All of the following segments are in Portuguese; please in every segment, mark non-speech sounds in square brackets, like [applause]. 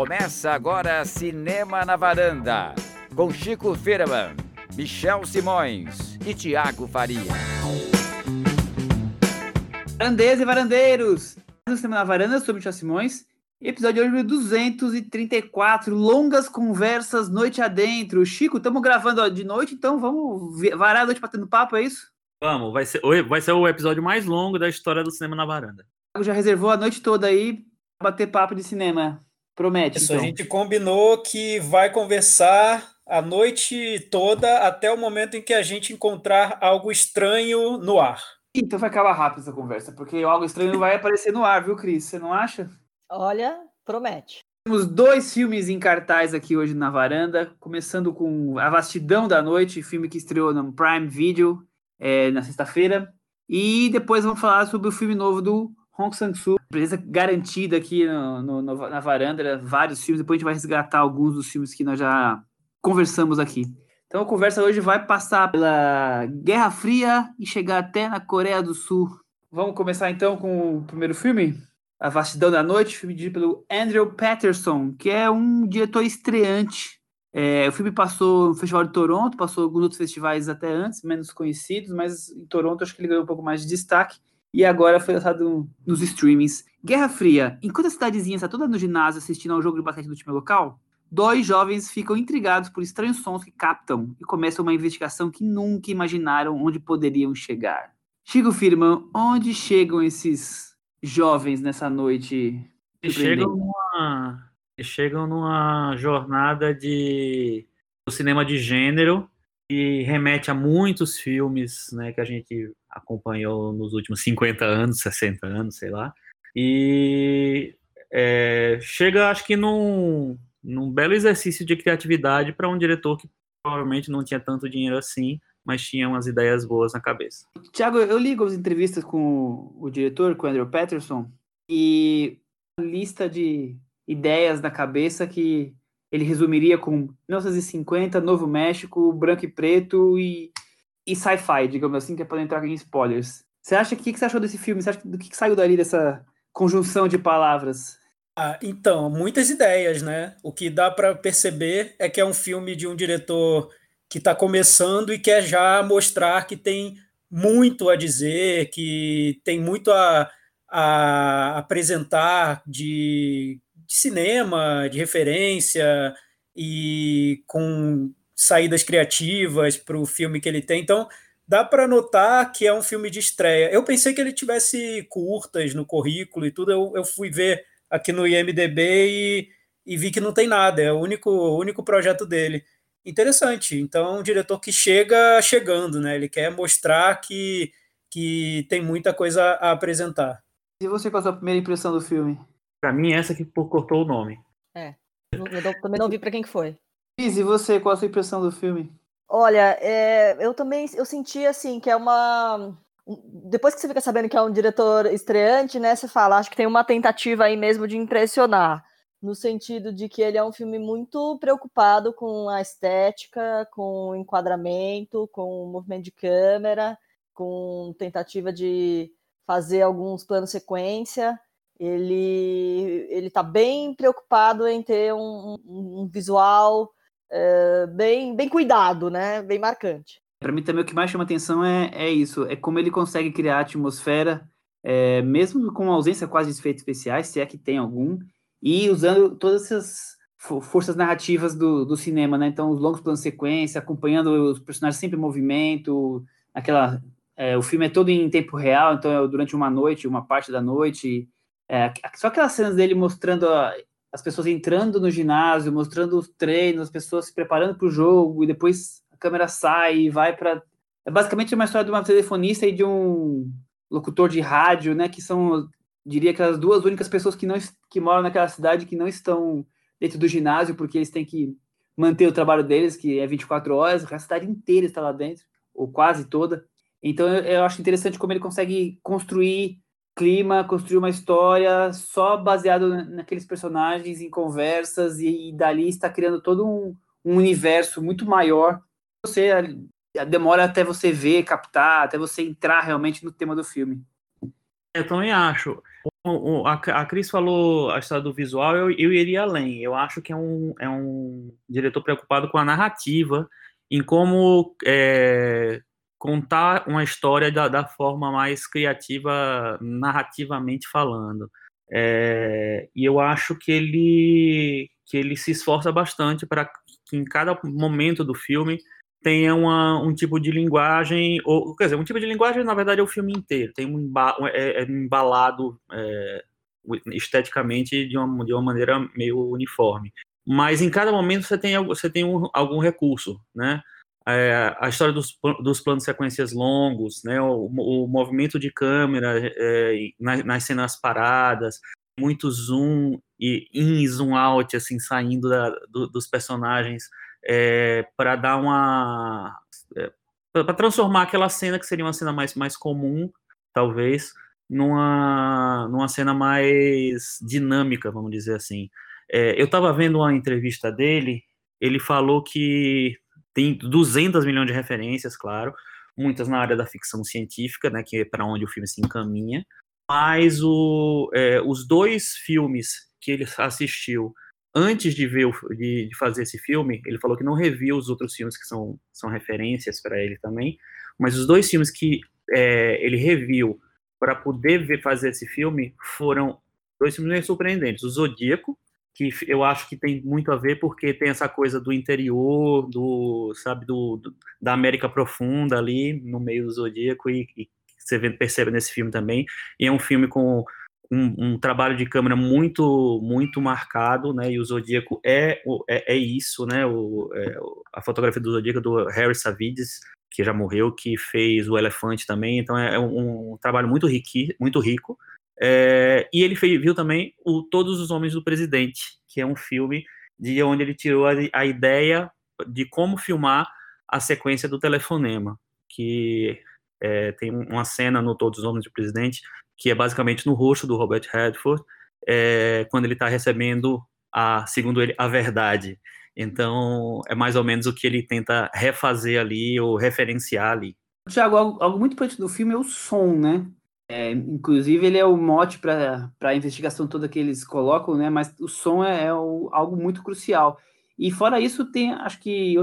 Começa agora Cinema na Varanda, com Chico Firman, Michel Simões e Tiago Faria. Varandeiros e varandeiros! No Cinema na Varanda, eu sou Michel Simões. Episódio número 234, longas conversas noite adentro. Chico, estamos gravando ó, de noite, então vamos varar a noite batendo papo, é isso? Vamos, vai ser, vai ser o episódio mais longo da história do Cinema na Varanda. Já reservou a noite toda aí pra bater papo de cinema. Promete. Isso, então. a gente combinou que vai conversar a noite toda até o momento em que a gente encontrar algo estranho no ar. Então vai acabar rápido essa conversa, porque algo estranho vai aparecer no ar, viu, Cris? Você não acha? Olha, promete. Temos dois filmes em cartaz aqui hoje na varanda, começando com A Vastidão da Noite, filme que estreou no Prime Video é, na sexta-feira. E depois vamos falar sobre o filme novo do Hong Sang-soo, presença garantida aqui no, no, no, na varanda, vários filmes, depois a gente vai resgatar alguns dos filmes que nós já conversamos aqui. Então a conversa hoje vai passar pela Guerra Fria e chegar até na Coreia do Sul. Vamos começar então com o primeiro filme? A Vastidão da Noite, filme dirigido pelo Andrew Patterson, que é um diretor estreante. É, o filme passou no Festival de Toronto, passou alguns outros festivais até antes, menos conhecidos, mas em Toronto acho que ele ganhou um pouco mais de destaque e agora foi lançado nos streamings. Guerra Fria. Enquanto a cidadezinha está toda no ginásio assistindo ao jogo de basquete do time local, dois jovens ficam intrigados por estranhos sons que captam e começam uma investigação que nunca imaginaram onde poderiam chegar. Chico Firman, onde chegam esses jovens nessa noite? Eles chegam numa, eles chegam numa jornada de do cinema de gênero e remete a muitos filmes né, que a gente acompanhou nos últimos 50 anos, 60 anos, sei lá. E é, chega, acho que, num, num belo exercício de criatividade para um diretor que provavelmente não tinha tanto dinheiro assim, mas tinha umas ideias boas na cabeça. Tiago, eu li algumas entrevistas com o diretor, com o Andrew Patterson, e lista de ideias na cabeça que ele resumiria com 1950, Novo México, branco e preto e, e sci-fi, digamos assim, que é para entrar em spoilers. Você acha que, que você achou desse filme? Você acha do que, que saiu dali dessa conjunção de palavras? Ah, então, muitas ideias, né? O que dá para perceber é que é um filme de um diretor que está começando e quer já mostrar que tem muito a dizer, que tem muito a, a apresentar de de cinema, de referência e com saídas criativas para o filme que ele tem. Então, dá para notar que é um filme de estreia. Eu pensei que ele tivesse curtas no currículo e tudo. Eu, eu fui ver aqui no IMDB e, e, vi que não tem nada. É o único, o único projeto dele. Interessante. Então, um diretor que chega chegando, né? Ele quer mostrar que, que tem muita coisa a apresentar. E você, qual a sua primeira impressão do filme? Pra mim, essa que cortou o nome. É. Eu também não vi pra quem que foi. Liz, e você, qual a sua impressão do filme? Olha, é, eu também eu senti assim que é uma. Depois que você fica sabendo que é um diretor estreante, né? Você fala, acho que tem uma tentativa aí mesmo de impressionar. No sentido de que ele é um filme muito preocupado com a estética, com o enquadramento, com o movimento de câmera, com tentativa de fazer alguns planos sequência ele ele está bem preocupado em ter um, um, um visual é, bem bem cuidado, né? Bem marcante. Para mim também o que mais chama atenção é, é isso, é como ele consegue criar atmosfera, é, mesmo com ausência quase de efeitos especiais, se é que tem algum, e usando todas essas forças narrativas do, do cinema, né? Então os longos planos de sequência, acompanhando os personagens sempre em movimento, aquela é, o filme é todo em tempo real, então é durante uma noite, uma parte da noite, é, só aquelas cenas dele mostrando a, as pessoas entrando no ginásio, mostrando os treinos, as pessoas se preparando para o jogo, e depois a câmera sai e vai para. É basicamente uma história de uma telefonista e de um locutor de rádio, né? Que são, diria que as duas únicas pessoas que, não, que moram naquela cidade que não estão dentro do ginásio, porque eles têm que manter o trabalho deles, que é 24 horas, a cidade inteira está lá dentro, ou quase toda. Então eu, eu acho interessante como ele consegue construir clima, construir uma história só baseado naqueles personagens, em conversas, e, e dali está criando todo um, um, universo muito maior. Você demora até você ver, captar, até você entrar realmente no tema do filme. Eu também acho. a Cris falou a história do visual, eu, eu iria além. Eu acho que é um, é um diretor preocupado com a narrativa, em como é, contar uma história da, da, forma mais criativa, narrativamente falando. É, e eu acho que ele, que ele se esforça bastante para que em cada momento do filme tenha uma, um tipo de linguagem, ou quer dizer, um tipo de linguagem na verdade é o filme inteiro, tem um é, é embalado é, esteticamente de uma, de uma maneira meio uniforme. Mas em cada momento você tem, você tem um, algum recurso, né? É, a história dos, dos planos sequências longos, né? O, o movimento de câmera é, nas, nas cenas paradas, muito zoom e in zoom out, assim, saindo da, do, dos personagens é, para dar uma. É, para transformar aquela cena que seria uma cena mais, mais comum, talvez, numa, numa cena mais dinâmica, vamos dizer assim. É, eu estava vendo uma entrevista dele, ele falou que tem 200 milhões de referências, claro, muitas na área da ficção científica, né, que é para onde o filme se encaminha, mas o, é, os dois filmes que ele assistiu antes de ver de, de, fazer esse filme, ele falou que não reviu os outros filmes que são, são referências para ele também, mas os dois filmes que é, ele reviu para poder ver, fazer esse filme foram dois filmes bem surpreendentes. O Zodíaco, que eu acho que tem muito a ver porque tem essa coisa do interior, do sabe do, do da América profunda ali no meio do Zodíaco e, e você percebe nesse filme também. E é um filme com um, um, trabalho de câmera muito muito marcado, né? E o Zodíaco é é, é isso, né? O, é, a fotografia do Zodíaco do Harry Savides, que já morreu, que fez o Elefante também. Então é, é um, um, trabalho muito rico, muito rico. É, e ele fez, viu também o Todos os Homens do Presidente, que é um filme de onde ele tirou a, a ideia de como filmar a sequência do telefonema, que é, tem uma cena no Todos os Homens do Presidente que é basicamente no rosto do Robert Redford, é, quando ele está recebendo, a, segundo ele, a verdade. Então, é mais ou menos o que ele tenta refazer ali ou referenciar ali. Tiago, algo, algo muito importante do filme é o som, né? É, inclusive, ele é o mote para a investigação toda que eles colocam, né? Mas o som é, é o, algo muito crucial. E fora isso, tem, acho que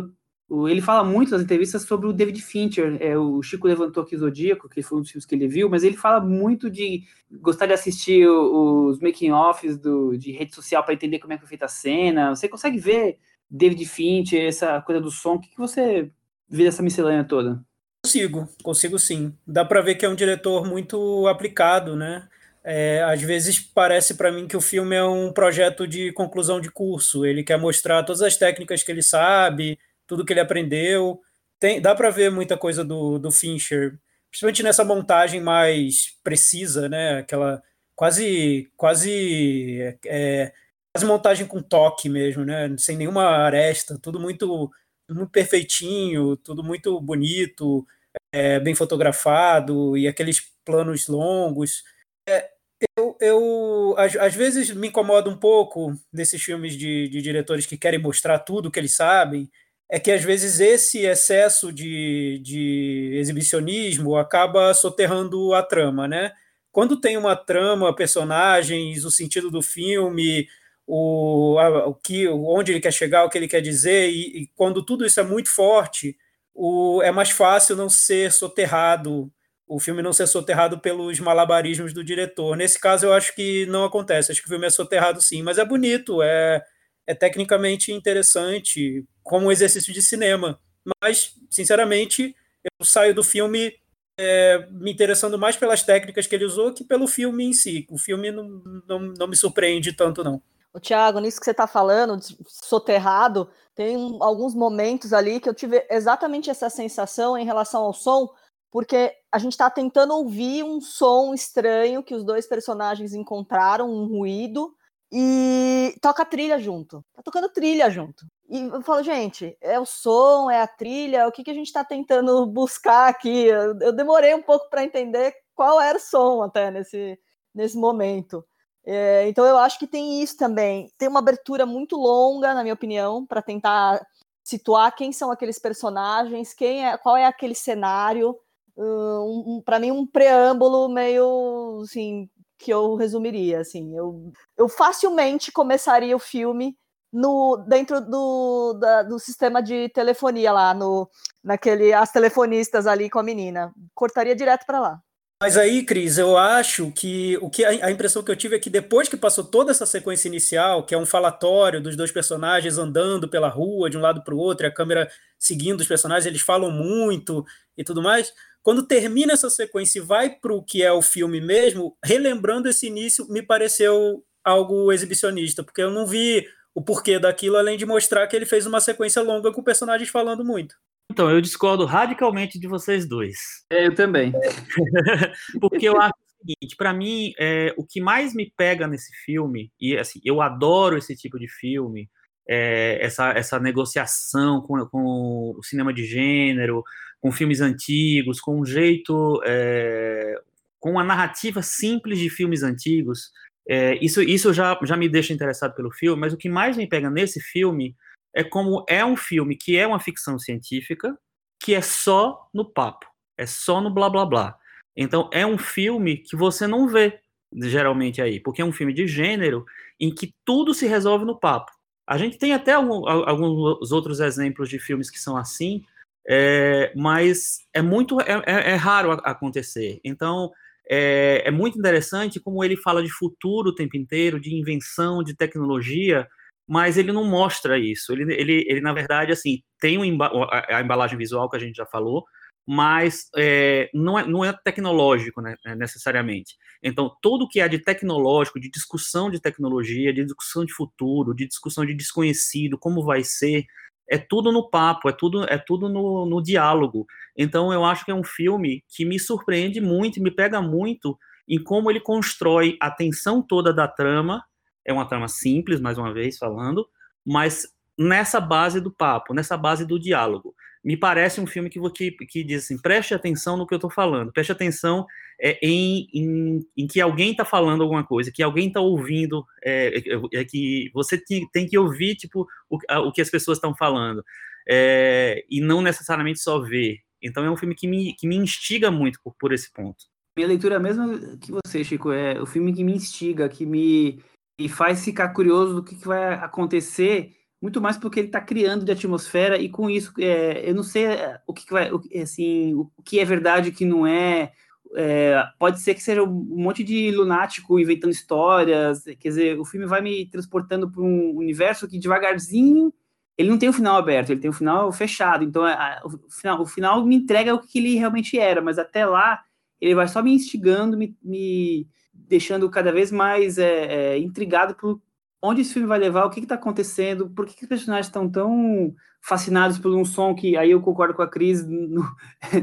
ele fala muito nas entrevistas sobre o David Fincher. É, o Chico levantou aqui o Zodíaco, que foi um dos filmes que ele viu, mas ele fala muito de gostar de assistir os making-offs de rede social para entender como é que foi feita a cena. Você consegue ver David Fincher, essa coisa do som? O que, que você vê dessa miscelânea toda? Consigo, consigo sim. Dá para ver que é um diretor muito aplicado, né? É, às vezes parece para mim que o filme é um projeto de conclusão de curso. Ele quer mostrar todas as técnicas que ele sabe, tudo que ele aprendeu. Tem, dá para ver muita coisa do, do Fincher, principalmente nessa montagem mais precisa, né? Aquela quase quase é, quase montagem com toque mesmo, né? Sem nenhuma aresta, tudo muito muito perfeitinho, tudo muito bonito, é, bem fotografado e aqueles planos longos. É, eu, eu às, às, vezes me incomoda um pouco desses filmes de, de diretores que querem mostrar tudo que eles sabem é que às vezes esse excesso de, de exibicionismo acaba soterrando a trama, né? Quando tem uma trama, personagens, o sentido do filme, o, a, o que, onde ele quer chegar, o que ele quer dizer, e, e quando tudo isso é muito forte, o, é mais fácil não ser soterrado, o filme não ser soterrado pelos malabarismos do diretor. Nesse caso, eu acho que não acontece, acho que o filme é soterrado sim, mas é bonito, é, é tecnicamente interessante, como um exercício de cinema. Mas, sinceramente, eu saio do filme é, me interessando mais pelas técnicas que ele usou que pelo filme em si. O filme não, não, não me surpreende tanto, não. O Thiago, nisso que você está falando, soterrado, tem alguns momentos ali que eu tive exatamente essa sensação em relação ao som, porque a gente está tentando ouvir um som estranho que os dois personagens encontraram, um ruído, e toca trilha junto. Tá tocando trilha junto. E eu falo, gente, é o som, é a trilha, o que, que a gente está tentando buscar aqui? Eu, eu demorei um pouco para entender qual era o som até nesse, nesse momento. É, então eu acho que tem isso também. Tem uma abertura muito longa, na minha opinião, para tentar situar quem são aqueles personagens, quem é, qual é aquele cenário. Um, um, para mim, um preâmbulo meio assim, que eu resumiria, assim. Eu, eu facilmente começaria o filme no dentro do, da, do sistema de telefonia lá, no, naquele as telefonistas ali com a menina. Cortaria direto para lá. Mas aí, Cris, eu acho que o que a, impressão que eu tive é que depois que passou toda essa sequência inicial, que é um falatório dos dois personagens andando pela rua de um lado para o outro, e a câmera seguindo os personagens, eles falam muito e tudo mais. Quando termina essa sequência e vai para o que é o filme mesmo, relembrando esse início, me pareceu algo exibicionista, porque eu não vi o porquê daquilo, além de mostrar que ele fez uma sequência longa com personagens falando muito. Então, eu discordo radicalmente de vocês dois. É, eu também. [laughs] Porque eu acho o seguinte, para mim, é, o que mais me pega nesse filme, e assim, eu adoro esse tipo de filme, é, essa, essa negociação com, com o cinema de gênero, com filmes antigos, com um jeito, é, com uma narrativa simples de filmes antigos, é, isso, isso já, já me deixa interessado pelo filme, mas o que mais me pega nesse filme é como é um filme que é uma ficção científica, que é só no papo, é só no blá blá blá. Então é um filme que você não vê geralmente aí, porque é um filme de gênero em que tudo se resolve no papo. A gente tem até algum, alguns outros exemplos de filmes que são assim, é, mas é muito é, é, é raro acontecer. Então é, é, muito interessante como ele fala de futuro o tempo inteiro, de invenção, de tecnologia, mas ele não mostra isso. Ele, ele, ele na verdade, assim, tem um, a, embalagem visual que a gente já falou, mas é, não, é, não é tecnológico né, né, necessariamente. Então, tudo que é de tecnológico, de discussão de tecnologia, de discussão de futuro, de discussão de desconhecido, como vai ser, é tudo no papo, é tudo, é tudo no, no diálogo. Então, eu acho que é um filme que me surpreende muito, me pega muito em como ele constrói a tensão toda da trama é uma trama simples, mais uma vez falando, mas nessa base do papo, nessa base do diálogo. Me parece um filme que, que, que diz assim: preste atenção no que eu estou falando, preste atenção é, em, em, em, que alguém está falando alguma coisa, que alguém está ouvindo, é, é, é, que você tem, que ouvir tipo, o, o que as pessoas estão falando, é, e não necessariamente só ver. Então é um filme que me, que me instiga muito por, por esse ponto. Minha leitura a mesma que você, Chico, é o filme que me instiga, que me e faz ficar curioso do que, que vai acontecer, muito mais porque ele está criando de atmosfera e com isso é, eu não sei é, o que, que vai, o, assim, o que é verdade, o que não é, é, pode ser que seja um monte de lunático inventando histórias, quer dizer, o filme vai me transportando para um universo que devagarzinho ele não tem um final aberto, ele tem um final fechado, então a, o, final, o final me entrega o que ele realmente era, mas até lá ele vai só me instigando, me, me deixando cada vez mais é, é, intrigado por onde esse filme vai levar, o que está acontecendo, por que, que, os personagens estão tão fascinados por um som que aí eu concordo com a Cris, [laughs] no,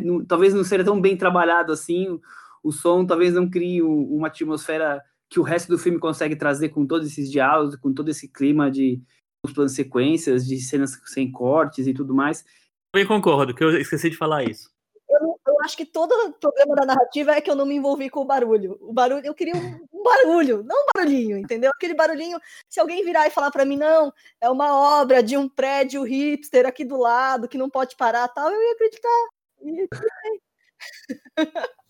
no, talvez não seja tão bem trabalhado assim, o som talvez não crie uma atmosfera que o resto do filme consegue trazer com todos esses diálogos, com todo esse clima de os planos sequências, de cenas sem cortes e tudo mais. Eu concordo, que eu esqueci de falar isso eu, eu, acho que todo o problema da narrativa é que eu não me envolvi com o barulho. O barulho, eu queria um, um barulho, não um barulhinho, entendeu? Aquele barulhinho, se alguém virar e falar para mim, não, é uma obra de um prédio hipster aqui do lado, que não pode parar tal, eu ia acreditar. [laughs]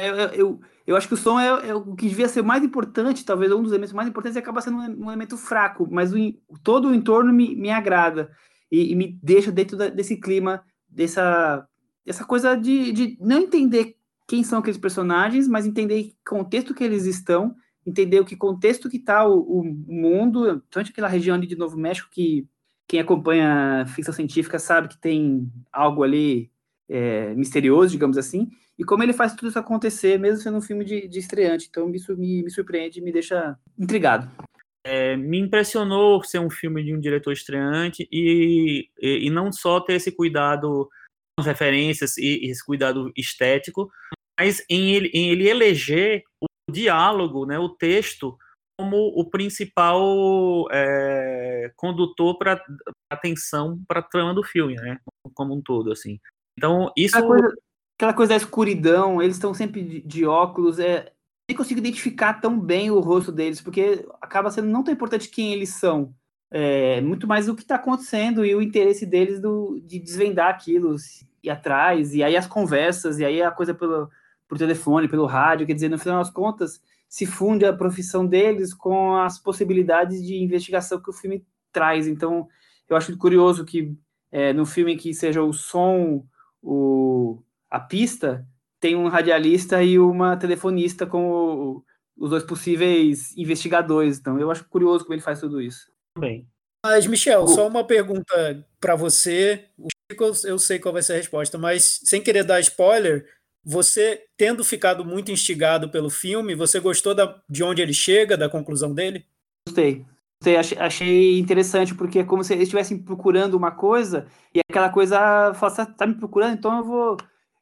É, eu, eu, eu, acho que o som é, é, o que devia ser mais importante, talvez um dos elementos mais importantes, e acaba sendo um, elemento fraco, mas o, todo o entorno me, me agrada e, e me deixa dentro da, desse clima, dessa essa coisa de, de não entender quem são aqueles personagens, mas entender que contexto que eles estão, entender o que contexto que está o, o, mundo, tanto aquela região ali de Novo México que quem acompanha ficção científica sabe que tem algo ali é, misterioso, digamos assim, e como ele faz tudo isso acontecer, mesmo sendo um filme de, de estreante. Então isso me, me surpreende, me deixa intrigado. É, me impressionou ser um filme de um diretor estreante e, e, e não só ter esse cuidado referências e, esse cuidado estético, mas em ele, em ele eleger o diálogo, né, o texto, como o principal é, condutor para atenção para a trama do filme, né, como um todo, assim. Então isso aquela coisa, aquela coisa da escuridão, eles estão sempre de, de óculos, é nem consigo identificar tão bem o rosto deles, porque acaba sendo não tão importante quem eles são, é, muito mais o que está acontecendo e o interesse deles do, de desvendar aquilo, ir atrás, e aí as conversas, e aí a coisa pelo, por telefone, pelo rádio, quer dizer, no final das contas, se funde a profissão deles com as possibilidades de investigação que o filme traz. Então, eu acho curioso que é, no filme que seja o som, o, a pista, tem um radialista e uma telefonista como os dois possíveis investigadores. Então, eu acho curioso como ele faz tudo isso. Bem. Mas, Michel, o... só uma pergunta para você. Eu sei qual vai ser a resposta, mas sem querer dar spoiler, você, tendo ficado muito instigado pelo filme, você gostou da, de onde ele chega, da conclusão dele? Gostei. Gostei achei, interessante, porque é como se eles estivessem procurando uma coisa, e aquela coisa fala, você tá me procurando, então eu vou,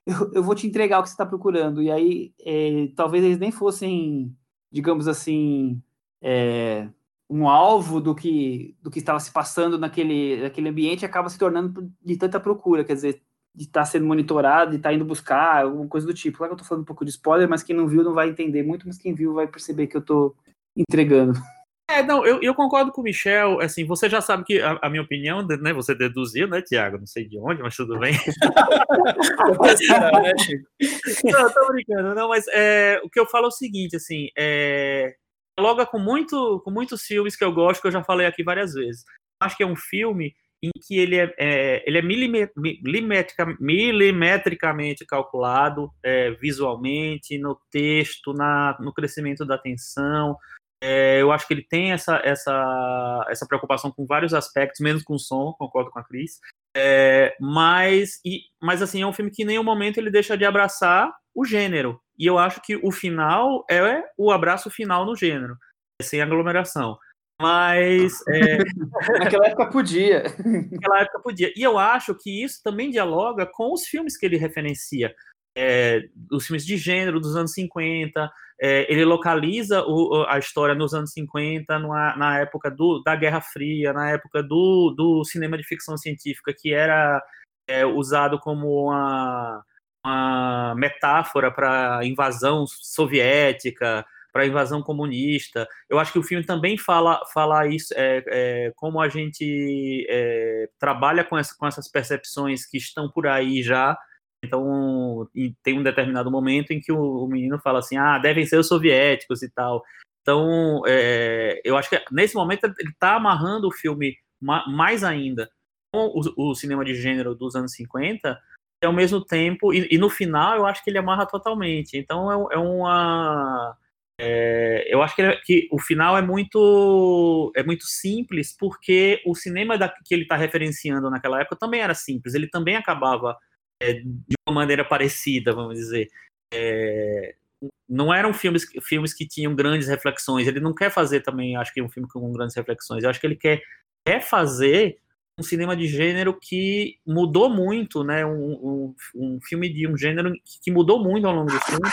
eu, eu vou te entregar o que você está procurando. E aí, é, talvez eles nem fossem, digamos assim, é, um alvo do que, do que estava se passando naquele, naquele ambiente, acaba se tornando de tanta procura. Quer dizer, de estar tá sendo monitorado, de estar tá indo buscar, alguma coisa do tipo. Claro que eu estou falando um pouco de spoiler, mas quem não viu não vai entender muito, mas quem viu vai perceber que eu estou entregando. É, não, eu, eu concordo com o Michel, assim, você já sabe que a, a, minha opinião, né, você deduziu, né, Tiago, não sei de onde, mas tudo bem. [laughs] não, tô brincando, não, mas é, o que eu falo é o seguinte, assim, é, logo com, muito, com muitos filmes que eu gosto, que eu já falei aqui várias vezes. Acho que é um filme em que ele é, é ele é milimetrica, milimetricamente calculado é, visualmente, no texto, na, no crescimento da atenção. É, eu acho que ele tem essa, essa, essa preocupação com vários aspectos, menos com o som, concordo com a Cris. É, mas, e, mas assim, é um filme que em nenhum momento ele deixa de abraçar o gênero. E eu acho que o final é o abraço final no gênero, sem aglomeração. Mas. É... [laughs] Naquela época podia. Naquela época podia. E eu acho que isso também dialoga com os filmes que ele referencia. É, os filmes de gênero dos anos 50. É, ele localiza o, a história nos anos 50, numa, na época do, da Guerra Fria, na época do, do cinema de ficção científica, que era é, usado como uma, uma metáfora para invasão soviética, para a invasão comunista. Eu acho que o filme também fala, fala isso, é, é, como a gente é, trabalha com, essa, com essas percepções que estão por aí já. Então, tem um determinado momento em que o, o, menino fala assim: ah, devem ser os soviéticos e tal. Então, é, eu acho que nesse momento ele está amarrando o filme ma, mais ainda com o, o, cinema de gênero dos anos 50, e ao mesmo tempo, e, e, no final eu acho que ele amarra totalmente. Então, é, é uma é, eu acho que, ele, que, o final é muito é muito simples porque o cinema da, que ele está referenciando naquela época também era simples. Ele também acabava é, de uma maneira parecida, vamos dizer. É, não eram filmes, filmes que tinham grandes reflexões. Ele não quer fazer também, acho que um filme com grandes reflexões. Eu acho que ele quer, quer fazer um cinema de gênero que mudou muito, né? Um, um, um filme de um gênero que mudou muito ao longo do tempo.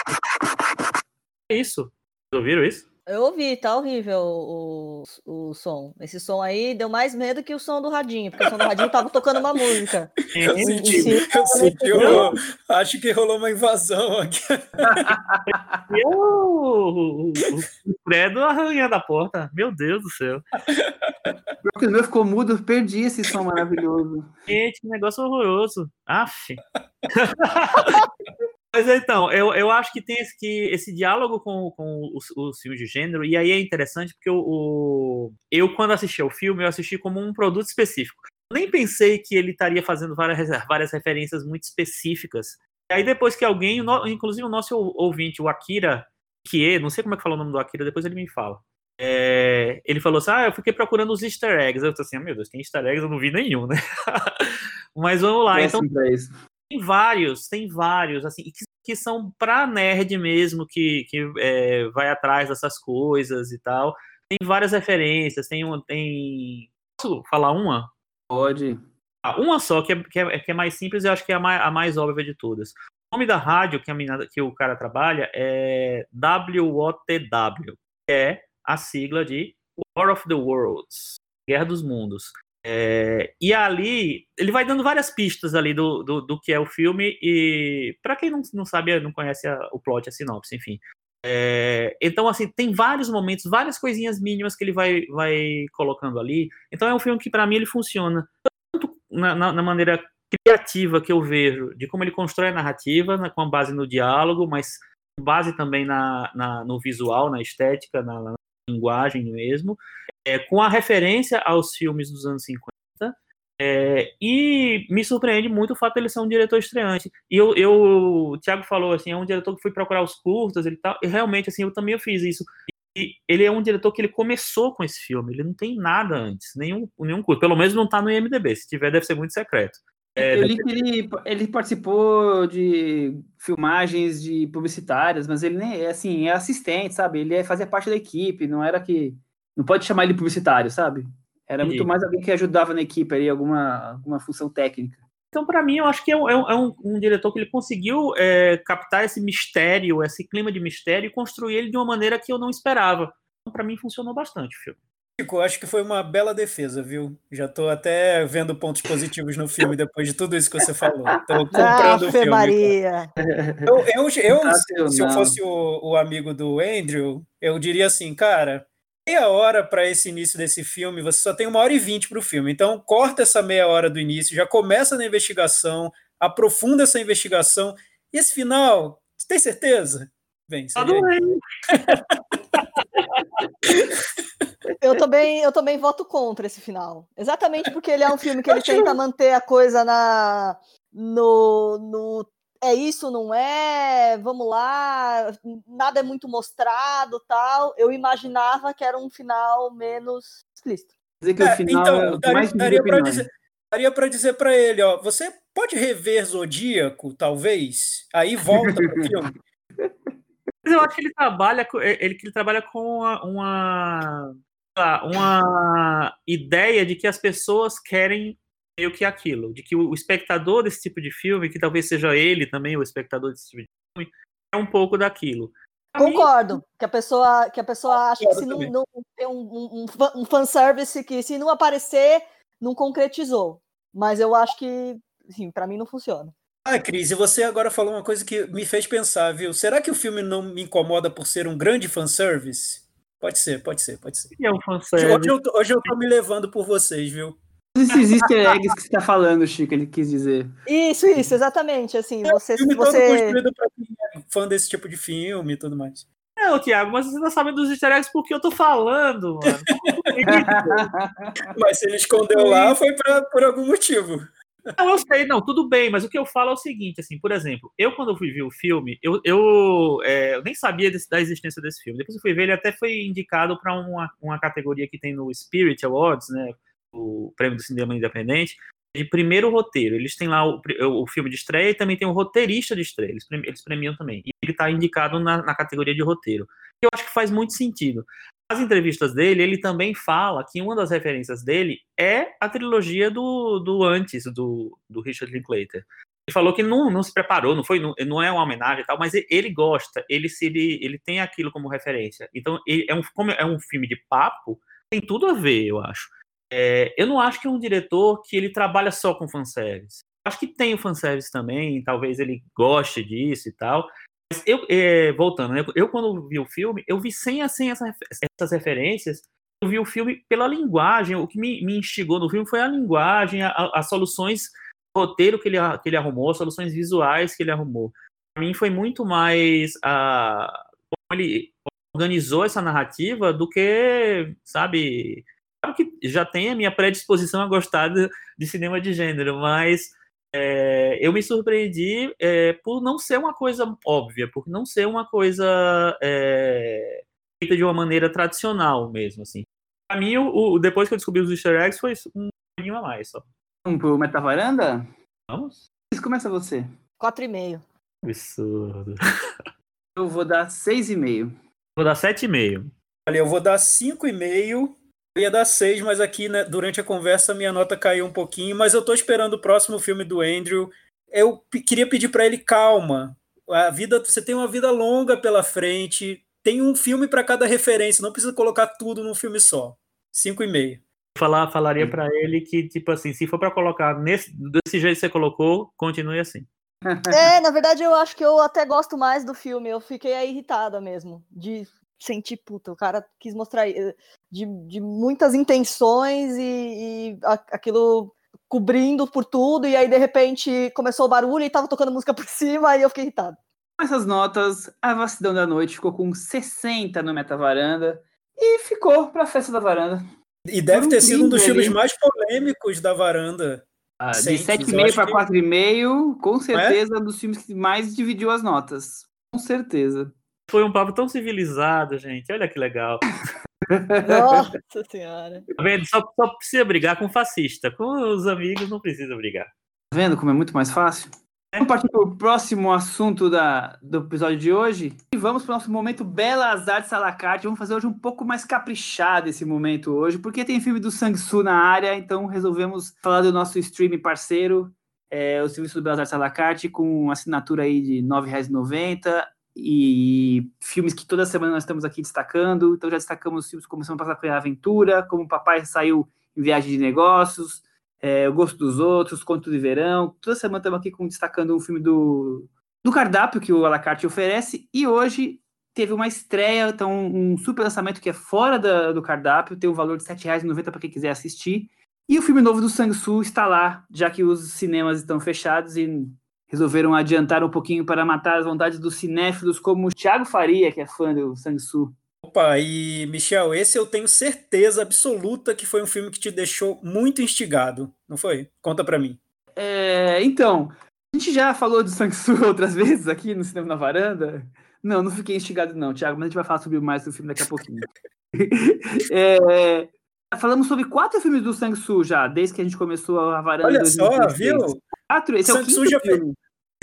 É isso ouviram isso? Eu ouvi, tá horrível o, o, o, som. Esse som aí deu mais medo que o som do radinho, porque o som do radinho tava tocando uma música. [laughs] Eu senti, eu senti acho que rolou uma invasão aqui. [laughs] o, o Fredo arranhando a porta. Meu Deus do céu. O meu ficou mudo, eu perdi esse som maravilhoso. Gente, que negócio horroroso. Aff. [laughs] Mas então, eu, eu acho que tem esse, que, esse diálogo com, com os, os filmes de gênero, e aí é interessante porque o, o, eu, quando assisti ao filme, eu assisti como um produto específico. nem pensei que ele estaria fazendo várias, várias referências muito específicas. E aí depois que alguém, inclusive o nosso ouvinte, o Akira Kie, não sei como é que fala o nome do Akira, depois ele me fala. É, ele falou assim: Ah, eu fiquei procurando os easter eggs. Eu tô assim, ah, meu Deus, tem easter eggs, eu não vi nenhum, né? [laughs] Mas vamos lá. então, tem vários, tem vários, assim, que, que são pra nerd mesmo, que, que é, vai atrás dessas coisas e tal. Tem várias referências, tem um. Tem. Posso falar uma? Pode. Ah, uma só, que é, que é, que, é, mais simples e eu acho que é a mais, a mais óbvia de todas. O nome da rádio que, a que o cara trabalha é WOTW, que é a sigla de War of the Worlds Guerra dos Mundos. É, e ali, ele vai dando várias pistas ali do, do, do que é o filme, e para quem não, não sabe, não conhece a, o plot, a sinopse, enfim. É, então, assim, tem vários momentos, várias coisinhas mínimas que ele vai, vai colocando ali. Então, é um filme que, para mim, ele funciona tanto na, na, na, maneira criativa que eu vejo, de como ele constrói a narrativa, né, com base no diálogo, mas base também na, na no visual, na estética, na, na linguagem mesmo, é, com a referência aos filmes dos anos 50. É, e me surpreende muito o fato de ele ser um diretor estreante. E eu, eu, o Thiago falou assim, é um diretor que foi procurar os curtas e tal. E realmente, assim, eu também fiz isso. E ele é um diretor que ele começou com esse filme. Ele não tem nada antes, nenhum, nenhum curto. Pelo menos não está no IMDb. Se tiver, deve ser muito secreto. É, eu li que ele, ele participou de filmagens de publicitárias, mas ele nem é assim, é assistente, sabe? Ele é, fazia parte da equipe, não era que. Não pode chamar ele publicitário, sabe? Era muito mais alguém que ajudava na equipe ali, alguma, alguma função técnica. Então, para mim, eu acho que é um, é um, um diretor que ele conseguiu é, captar esse mistério, esse clima de mistério e construir ele de uma maneira que eu não esperava. Então, para mim, funcionou bastante o filme. Chico, acho que foi uma bela defesa, viu? Já estou até vendo pontos positivos no filme depois de tudo isso que você falou. Estou [laughs] comprando ah, o filme. Maria. Eu, eu, eu se eu fosse o, o, amigo do Andrew, eu diria assim, cara, meia hora para esse início desse filme, você só tem uma hora e vinte para o filme. Então, corta essa meia hora do início, já começa na investigação, aprofunda essa investigação. E esse final, você tem certeza? Vem, tá [laughs] [laughs] Eu também, eu também voto contra esse final. Exatamente porque ele é um filme que ele tenta manter a coisa na no, no é isso, não é? Vamos lá, nada é muito mostrado, tal. Eu imaginava que era um final menos explícito. Dizer que é, o final então, daria, daria para dizer, daria para dizer para ele, ó, você pode rever Zodíaco, talvez, aí volta pro filme. Mas eu acho que ele trabalha, ele que ele trabalha com uma, uma uma ideia de que as pessoas querem meio que aquilo, de que o espectador desse tipo de filme, que talvez seja ele também o espectador desse tipo de filme, é um pouco daquilo. Pra Concordo, mim, que a pessoa que a pessoa acha que se não, não tem um, um, um fanservice que se não aparecer, não concretizou. Mas eu acho que, sim, para mim não funciona. Ah, Cris, e você agora falou uma coisa que me fez pensar, viu? Será que o filme não me incomoda por ser um grande fanservice? Pode ser, pode ser, pode ser. E é um fanservice. Hoje eu, tô, hoje eu tô me levando por vocês, viu? Esses easter eggs que você tá falando, Chico, ele quis dizer. Isso, isso, exatamente. Assim, é, você. O filme você... todo construído pra quem é fã desse tipo de filme e tudo mais. Não, Thiago, mas você tá sabendo dos easter eggs porque eu tô falando, mano. [laughs] mas se ele escondeu lá, foi pra, por algum motivo. Não, eu sei, não, tudo bem, mas o que eu falo é o seguinte, assim, por exemplo, eu quando fui ver o filme, eu, eu, é, eu nem sabia desse, da existência desse filme. Depois eu fui ver, ele até foi indicado para uma, uma categoria que tem no Spirit Awards, né, o prêmio do cinema independente, de primeiro roteiro. Eles têm lá o, o filme de estreia e também tem o roteirista de estreia, eles, eles premiam também. E ele está indicado na, na categoria de roteiro. Eu acho que faz muito sentido nas entrevistas dele, ele também fala que uma das referências dele é a trilogia do, do antes, do, do Richard Linklater. Ele falou que não, não se preparou, não foi, não, não é uma homenagem e tal, mas ele gosta, ele se ele, ele tem aquilo como referência. Então, ele, é um como é um filme de papo, tem tudo a ver, eu acho. É, eu não acho que é um diretor que ele trabalha só com fanservice. Acho que tem o fanservice também, talvez ele goste disso e tal, eu, é, voltando, né, eu quando vi o filme, eu vi sem, sem essa, essas referências, eu vi o filme pela linguagem, o que me, me instigou no filme foi a linguagem, as soluções, roteiro que ele, que ele arrumou, as soluções visuais que ele arrumou. Para mim foi muito mais a, como ele organizou essa narrativa do que, sabe, claro que já tem a minha predisposição a gostar de, de cinema de gênero, mas é, eu me surpreendi é, por não ser uma coisa óbvia, por não ser uma coisa é, feita de uma maneira tradicional mesmo, assim. Pra mim, o, o, depois que eu descobri os easter eggs, foi um pouquinho a mais só. Vamos pro Metavaranda? Vamos? Começa você. 4,5. Absurdo. Eu vou dar 6,5. Vou dar 7,5. Olha, eu vou dar 5,5 eu ia dar seis, mas aqui né, durante a conversa minha nota caiu um pouquinho. Mas eu estou esperando o próximo filme do Andrew. Eu queria pedir para ele calma. A vida, você tem uma vida longa pela frente. Tem um filme para cada referência. Não precisa colocar tudo num filme só. Cinco e meio. Falar, falaria para ele que tipo assim, se for para colocar nesse, desse jeito que você colocou, continue assim. É, na verdade eu acho que eu até gosto mais do filme. Eu fiquei irritada mesmo de sentir, puta, o cara quis mostrar eh, de, de muitas intenções e, e aquilo cobrindo por tudo, e aí de repente começou o barulho e tava tocando música por [laughs] cima, e eu fiquei irritado. Com essas notas, a Vastidão da Noite ficou com 60 no Metavaranda e ficou para a festa da varanda. E deve ter sido um dos filmes mais polêmicos da varanda. Ah, de 7,5 para 4,5, com certeza, é? um dos filmes que mais dividiu as notas. Com certeza. Foi um papo tão civilizado, gente. Olha que legal. Nossa senhora. Tá vendo? Só, só precisa brigar com fascista. Com os amigos não precisa brigar. Tá vendo como é muito mais fácil? Vamos partir para o próximo assunto da, do episódio de hoje. E vamos para o nosso momento Belas Artes à la carte. Vamos fazer hoje um pouco mais caprichado esse momento hoje, porque tem filme do Sang-Soo na área, então resolvemos falar do nosso stream parceiro, é, o Serviço do Belas Artes à la carte, com assinatura aí de R$ 9,90 e filmes que toda semana nós estamos aqui destacando. Então já destacamos filmes como Semana Passada foi a Aventura, como Papai Saiu em Viagem de Negócios, é, O Gosto dos Outros, Conto de Verão. Toda semana estamos aqui com, destacando um filme do, do cardápio que o Alacarte oferece. E hoje teve uma estreia, então um super lançamento que é fora da, do cardápio, tem um valor de R$ 7,90 para quem quiser assistir. E o filme novo do Sang-Soo está lá, já que os cinemas estão fechados e resolveram adiantar um pouquinho para matar as vontades dos cinéfilos, como o Thiago Faria, que é fã do Sang-Soo. Opa, e Michel, esse eu tenho certeza absoluta que foi um filme que te deixou muito instigado, não foi? Conta pra mim. É, então, a gente já falou de Sang-Soo [laughs] outras vezes aqui no Cinema na Varanda. Não, não fiquei instigado não, Thiago, mas a gente vai falar sobre mais do filme daqui a pouquinho. [laughs] é, falamos sobre quatro filmes do Sang-Soo já, desde que a gente começou a Varanda. Olha só, viu? Quatro, esse é o quinto já filme.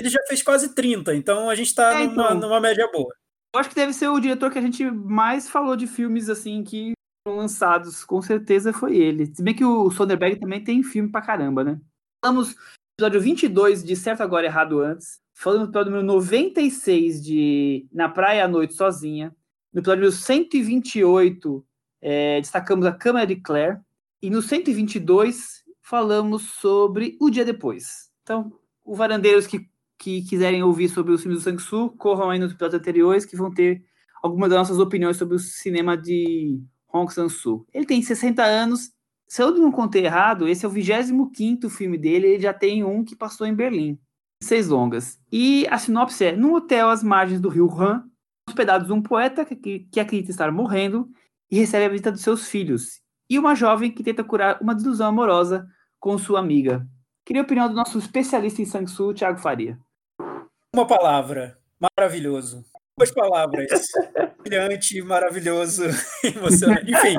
Ele já fez quase 30, então a gente tá é, numa, então, numa média boa. Eu acho que deve ser o diretor que a gente mais falou de filmes assim que foram lançados, com certeza foi ele. Se bem que o Soderbergh também tem filme pra caramba, né? Falamos no episódio 22 de Certo Agora Errado Antes, falamos no episódio número 96 de Na Praia à Noite Sozinha, no episódio 128 é, destacamos a Câmara de Claire, e no 122 falamos sobre O Dia Depois. Então, o Varandeiros que que quiserem ouvir sobre os filmes do Sang-Soo, corram aí nos episódios anteriores que vão ter algumas das nossas opiniões sobre o cinema de Hong Sang-soo. Ele tem 60 anos, se eu não contei errado, esse é o 25º filme dele, ele já tem um que passou em Berlim. Seis longas. E a sinopse é, num hotel às margens do rio Han, hospedados um poeta que, que acredita estar morrendo e recebe a visita dos seus filhos, e uma jovem que tenta curar uma desilusão amorosa com sua amiga. Queria a opinião do nosso especialista em Sang-soo, Thiago Faria. Uma palavra. Maravilhoso. Duas palavras. [laughs] Brilhante, maravilhoso, [laughs] emocionante. Enfim,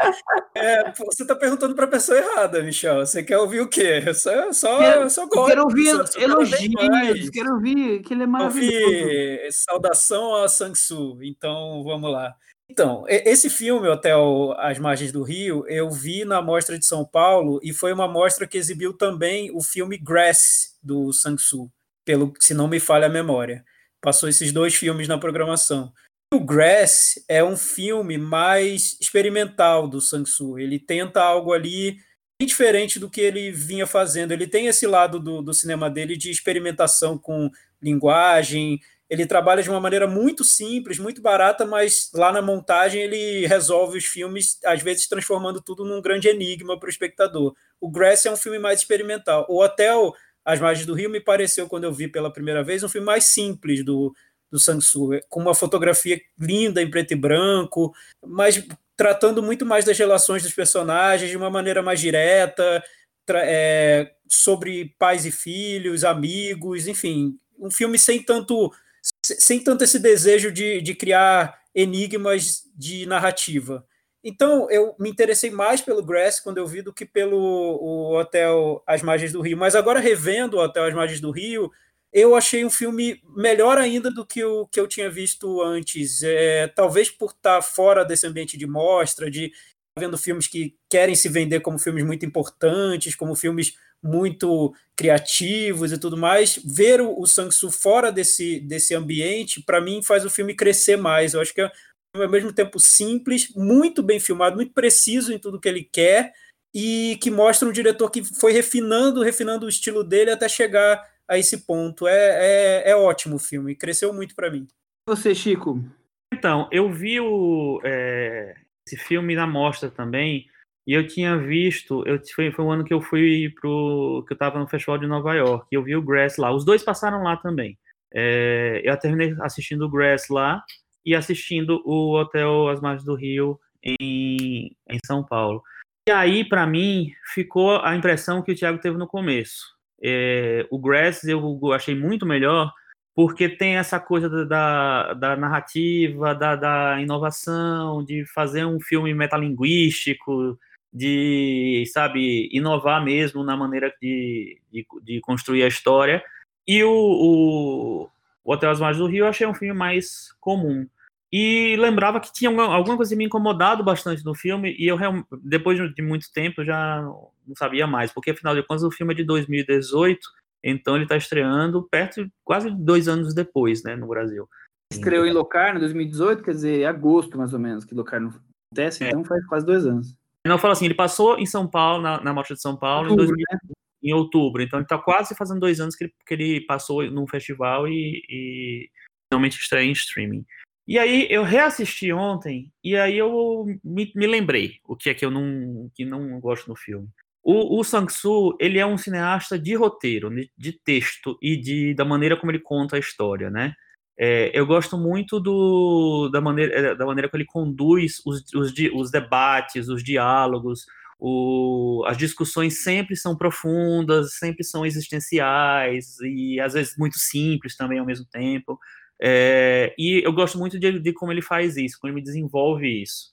é, você está perguntando para a pessoa errada, Michel. Você quer ouvir o quê? Eu só, só, quero, só gosto. Quero ouvir elogios, quero ouvir que ele é maravilhoso. Ouvir saudação a Sang-Soo. Então, vamos lá. Então, esse filme, Hotel As Margens do Rio, eu vi na Mostra de São Paulo e foi uma mostra que exibiu também o filme Grass, do Sang-Soo pelo se não me falha a memória. Passou esses dois filmes na programação. O Grass é um filme mais experimental do Sang-Soo. Ele tenta algo ali diferente do que ele vinha fazendo. Ele tem esse lado do, do cinema dele de experimentação com linguagem. Ele trabalha de uma maneira muito simples, muito barata, mas lá na montagem ele resolve os filmes, às vezes transformando tudo num grande enigma para o espectador. O Grass é um filme mais experimental. O Hotel as Margens do Rio me pareceu, quando eu vi pela primeira vez, um filme mais simples do, do Sang-Soo, com uma fotografia linda em preto e branco, mas tratando muito mais das relações dos personagens de uma maneira mais direta, é, sobre pais e filhos, amigos, enfim, um filme sem tanto sem tanto esse desejo de, de criar enigmas de narrativa. Então, eu me interessei mais pelo Grass quando eu vi do que pelo o Hotel As Margens do Rio. Mas agora, revendo o Hotel As Margens do Rio, eu achei um filme melhor ainda do que o que eu tinha visto antes. É, talvez por estar fora desse ambiente de mostra, de vendo filmes que querem se vender como filmes muito importantes, como filmes muito criativos e tudo mais, ver o, o Sang-Soo fora desse, desse ambiente, para mim, faz o filme crescer mais. Eu acho que é ao mesmo tempo simples, muito bem filmado, muito preciso em tudo que ele quer e que mostra um diretor que foi refinando, refinando o estilo dele até chegar a esse ponto. É, é, é ótimo o filme, cresceu muito para mim. Você, Chico? Então, eu vi o, é, esse filme na mostra também e eu tinha visto, eu, foi, foi um ano que eu fui pro, que eu estava no Festival de Nova York, e eu vi o Grass lá. Os dois passaram lá também. É, eu terminei assistindo o Grass lá e assistindo o Hotel As Margens do Rio em, em São Paulo. E aí, para mim, ficou a impressão que o Thiago teve no começo. É, o Grass eu achei muito melhor porque tem essa coisa da, da narrativa, da, da, inovação, de fazer um filme metalinguístico, de, sabe, inovar mesmo na maneira de, de, de construir a história. E o, o, o Hotel As Margens do Rio eu achei um filme mais comum. E lembrava que tinha alguma coisa que me incomodado bastante no filme, e eu, depois de muito tempo, já não sabia mais, porque afinal de contas o filme é de 2018, então ele está estreando perto de quase dois anos depois, né, no Brasil. Estreou em Locarno em 2018, quer dizer, agosto mais ou menos que Locarno acontece, é. então faz quase dois anos. Não, falo assim, ele passou em São Paulo, na, na Mostra de São Paulo, outubro, em, 2000, né? Em outubro, então ele está quase fazendo dois anos que ele, que ele passou num festival e, e finalmente estreia em streaming. E aí eu reassisti ontem e aí eu me, me, lembrei o que é que eu não, que não gosto no filme. O, o Sang-soo, ele é um cineasta de roteiro, de, de, texto e de, da maneira como ele conta a história, né? É, eu gosto muito do, da, maneira, da maneira como ele conduz os, os, os debates, os diálogos, o, as discussões sempre são profundas, sempre são existenciais e às vezes muito simples também ao mesmo tempo. É, e eu gosto muito de, de, como ele faz isso, como ele desenvolve isso.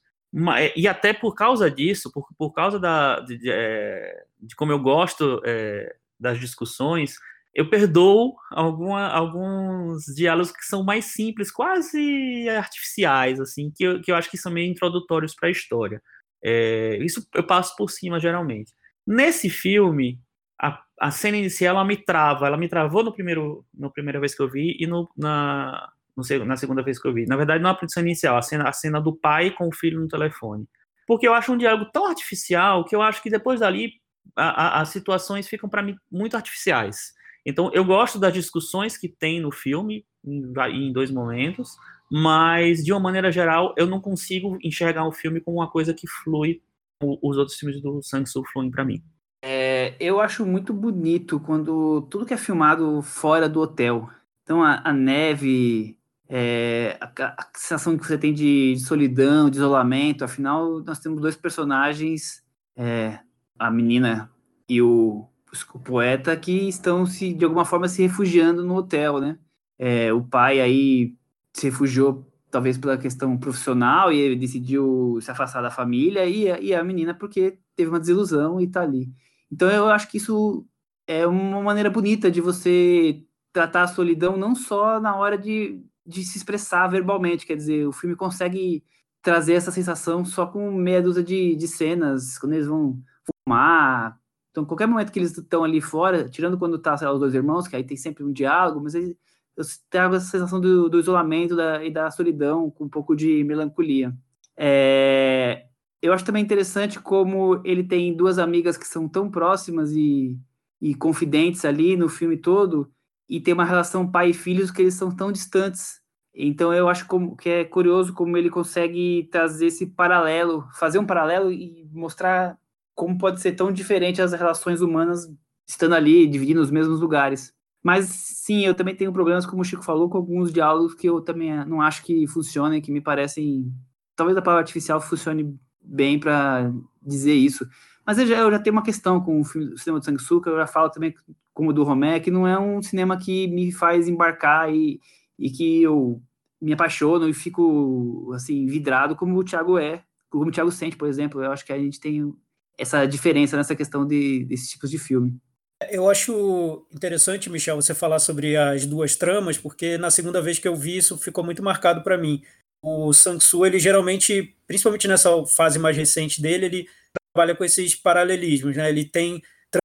E até por causa disso, por, por causa da, de, de, é, de como eu gosto é, das discussões, eu perdoo alguma, alguns diálogos que são mais simples, quase artificiais, assim, que eu, que eu acho que são meio introdutórios para a história. É, isso eu passo por cima, geralmente. Nesse filme, a, a cena inicial ela me trava, ela me travou no primeiro, na primeira vez que eu vi e no, na, no, na segunda vez que eu vi. Na verdade, não a cena inicial, a cena, a cena do pai com o filho no telefone. Porque eu acho um diálogo tão artificial que eu acho que depois dali a, a, as situações ficam para mim muito artificiais. Então, eu gosto das discussões que tem no filme, em, em dois momentos, mas de uma maneira geral, eu não consigo enxergar o filme como uma coisa que flui, os outros filmes do Sang-soo fluem para mim. É, eu acho muito bonito quando tudo que é filmado fora do hotel. Então a, a neve, é, a, a, sensação que você tem de, de, solidão, de isolamento. Afinal, nós temos dois personagens, é, a menina e o, o, poeta, que estão se de alguma forma se refugiando no hotel, né? É, o pai aí se refugiou talvez pela questão profissional e ele decidiu se afastar da família e, e a menina porque teve uma desilusão e está ali. Então eu acho que isso é uma maneira bonita de você tratar a solidão não só na hora de, de se expressar verbalmente, quer dizer, o filme consegue trazer essa sensação só com meia dúzia de, de cenas, quando eles vão fumar. Então, qualquer momento que eles estão ali fora, tirando quando tá lá, os dois irmãos, que aí tem sempre um diálogo, mas aí eu trago essa sensação do, do isolamento da, e da solidão, com um pouco de melancolia. É, eu acho também interessante como ele tem duas amigas que são tão próximas e, e confidentes ali no filme todo, e tem uma relação pai e filhos que eles são tão distantes. Então eu acho como, que é curioso como ele consegue trazer esse paralelo, fazer um paralelo e mostrar como pode ser tão diferente as relações humanas estando ali, dividindo os mesmos lugares. Mas sim, eu também tenho problemas, como o Chico falou, com alguns diálogos que eu também não acho que funcionem, que me parecem. Talvez a palavra artificial funcione bem para dizer isso. Mas eu já, eu já, tenho uma questão com o, filme, o cinema do Sanguessuga, eu já falo também como do Romé, que não é um cinema que me faz embarcar e, e que eu me apaixono e fico assim vidrado como o Thiago é, como o Thiago sente, por exemplo. Eu acho que a gente tem essa diferença nessa questão de, desses tipos de filme. Eu acho interessante, Michel, você falar sobre as duas tramas, porque na segunda vez que eu vi isso ficou muito marcado para mim o Sang-Soo, ele geralmente, principalmente nessa fase mais recente dele, ele trabalha com esses paralelismos, né? Ele tem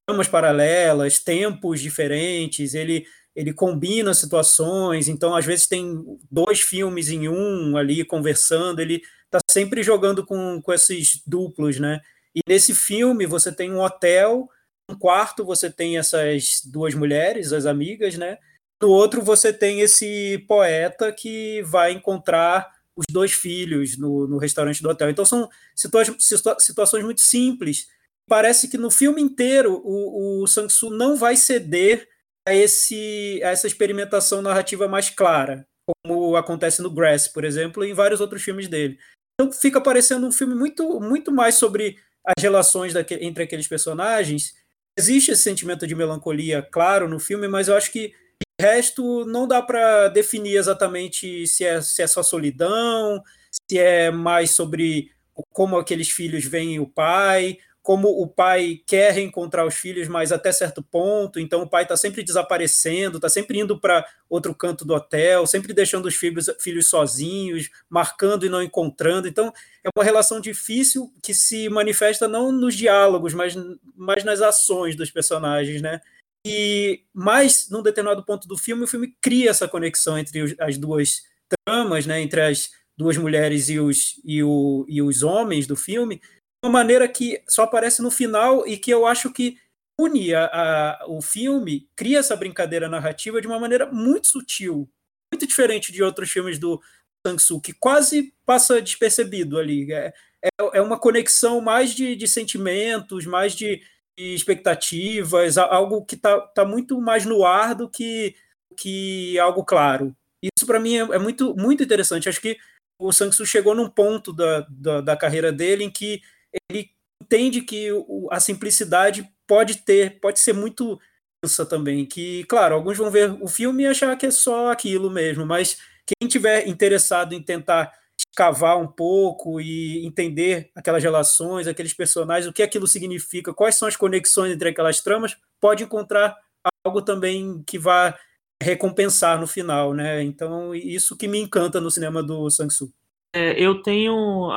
tramas paralelas, tempos diferentes, ele ele combina situações, então às vezes tem dois filmes em um ali conversando, ele está sempre jogando com, com esses duplos, né? E nesse filme você tem um hotel, um quarto você tem essas duas mulheres, as amigas, né? No outro você tem esse poeta que vai encontrar os dois filhos no, no restaurante do hotel. Então são situa situa situações muito simples. Parece que no filme inteiro o, o Sang-soo não vai ceder a, esse, a essa experimentação narrativa mais clara, como acontece no Grass, por exemplo, e em vários outros filmes dele. Então fica parecendo um filme muito, muito mais sobre as relações daquele, entre aqueles personagens. Existe esse sentimento de melancolia, claro, no filme, mas eu acho que de resto não dá para definir exatamente se é, se é só solidão, se é mais sobre como aqueles filhos veem o pai, como o pai quer reencontrar os filhos, mas até certo ponto, então o pai está sempre desaparecendo, está sempre indo para outro canto do hotel, sempre deixando os filhos, filhos sozinhos, marcando e não encontrando. Então é uma relação difícil que se manifesta não nos diálogos, mas, mas nas ações dos personagens, né? E mais num determinado ponto do filme, o filme cria essa conexão entre os, as duas tramas, né? Entre as duas mulheres e os, e, o, e os homens do filme, maneira que só aparece no final e que eu acho que une a, a, o filme, cria essa brincadeira narrativa de uma maneira muito sutil, muito diferente de outros filmes do Sang-soo, que quase passa despercebido ali. É, é, é uma conexão mais de, de sentimentos, mais de, de, expectativas, algo que está tá muito mais no ar do que, que algo claro. Isso para mim é, é, muito, muito interessante. Acho que o Sang-soo chegou num ponto da, da, da carreira dele em que ele entende que a simplicidade pode ter, pode ser muito densa também, que, claro, alguns vão ver o filme e achar que é só aquilo mesmo, mas quem tiver interessado em tentar escavar um pouco e entender aquelas relações, aqueles personagens, o que aquilo significa, quais são as conexões entre aquelas tramas, pode encontrar algo também que vá recompensar no final, né? Então, isso que me encanta no cinema do Sang-soo. É, eu tenho,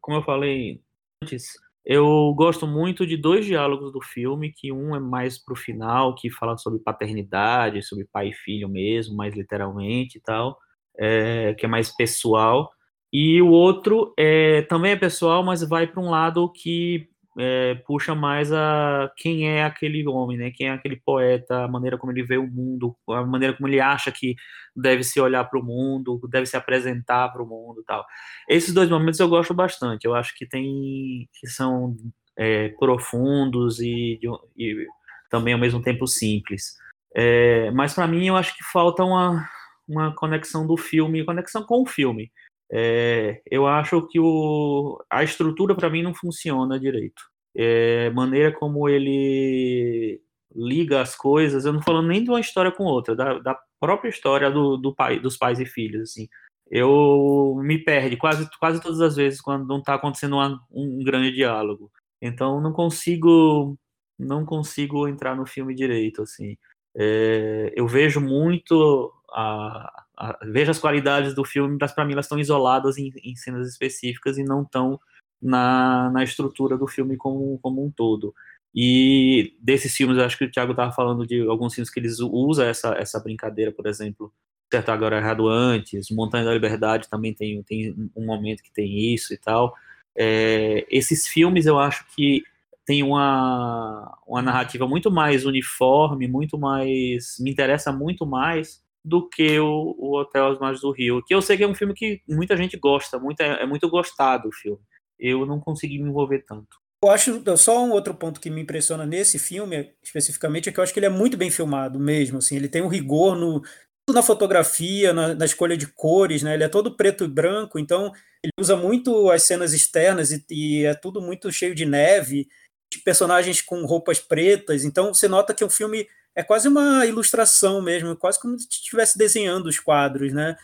como eu falei antes, eu gosto muito de dois diálogos do filme, que um é mais pro final, que fala sobre paternidade, sobre pai e filho mesmo, mais literalmente e tal, é, que é mais pessoal. E o outro é, também é pessoal, mas vai para um lado que é, puxa mais a quem é aquele homem, né? Quem é aquele poeta, a maneira como ele vê o mundo, a maneira como ele acha que deve se olhar para o mundo, deve se apresentar para o mundo, tal. Esses dois momentos eu gosto bastante. Eu acho que tem que são é, profundos e, e, também ao mesmo tempo simples. É, mas para mim eu acho que falta uma uma conexão do filme, conexão com o filme. É, eu acho que o, a estrutura para mim não funciona direito. É, maneira como ele liga as coisas, eu não falando nem de uma história com outra, da, da própria história do, do pai, dos pais e filhos, assim. Eu me perde quase, quase todas as vezes quando não está acontecendo uma, um grande diálogo. Então não consigo não consigo entrar no filme direito, assim. É, eu vejo muito a, a, vejo as qualidades do filme, mas para mim elas estão isoladas em, em, cenas específicas e não estão na, na estrutura do filme como, como um todo. E desses filmes, acho que o Thiago estava falando de alguns filmes que eles usam essa, essa brincadeira, por exemplo, Certo Agora Errado Antes, Montanha da Liberdade também tem, tem um momento que tem isso e tal. É, esses filmes eu acho que tem uma, uma narrativa muito mais uniforme, muito mais. me interessa muito mais do que o, o Hotel As Margens do Rio. Que eu sei que é um filme que muita gente gosta, muito, é, é muito gostado o filme. Eu não consegui me envolver tanto. Eu acho só um outro ponto que me impressiona nesse filme, especificamente, é que eu acho que ele é muito bem filmado mesmo. Assim, ele tem um rigor no, na fotografia, na, na, escolha de cores, né? Ele é todo preto e branco, então ele usa muito as cenas externas e, e é tudo muito cheio de neve, de personagens com roupas pretas. Então você nota que o filme é quase uma ilustração mesmo, quase como se estivesse desenhando os quadros, né?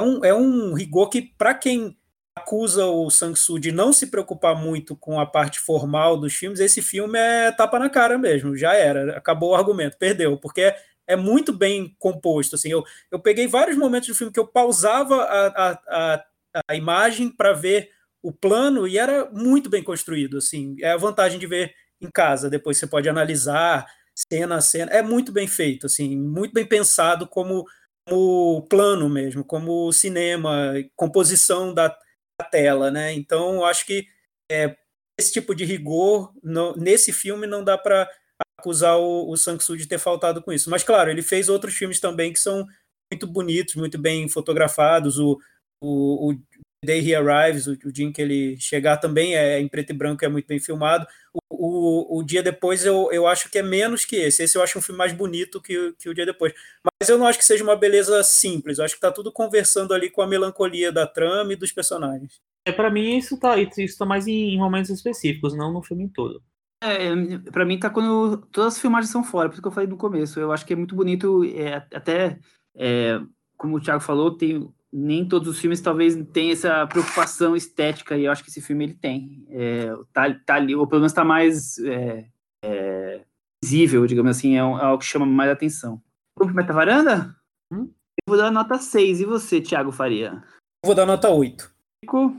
É um, é um rigor que, para quem acusa o Sang-soo de não se preocupar muito com a parte formal dos filmes, esse filme é tapa na cara mesmo, já era, acabou o argumento, perdeu, porque é, é muito bem composto. Assim, eu, eu peguei vários momentos do filme que eu pausava a, a, a, a imagem para ver o plano e era muito bem construído. Assim, é a vantagem de ver em casa. Depois você pode analisar cena a cena. É muito bem feito, assim, muito bem pensado como, como plano mesmo, como cinema, composição da, da tela, né? Então, acho que é, esse tipo de rigor no, nesse filme não dá para acusar o, o Sang-soo de ter faltado com isso. Mas, claro, ele fez outros filmes também que são muito bonitos, muito bem fotografados. O, o, o Day He Arrives, o, o dia em que ele chegar também é em preto e branco, é muito bem filmado. O, o, o Dia Depois eu, eu acho que é menos que esse. Esse eu acho um filme mais bonito que, que o Dia Depois. Mas eu não acho que seja uma beleza simples. Eu acho que tá tudo conversando ali com a melancolia da trama e dos personagens. É, para mim isso tá, isso tá mais em, em momentos específicos, não no filme todo. É, pra mim tá quando todas as filmagens são fora, por isso que eu falei no começo. Eu acho que é muito bonito, é, até é, como o Thiago falou, tem, nem todos os filmes talvez tenham essa preocupação estética, e eu acho que esse filme ele tem. É, tá, tá ali, ou pelo menos tá mais é, é, visível, digamos assim, é, um, é, algo que chama mais atenção. Vamos pro Metavaranda? Hum? Eu vou dar nota 6, e você, Thiago Faria? Eu vou dar nota 8. Ficou?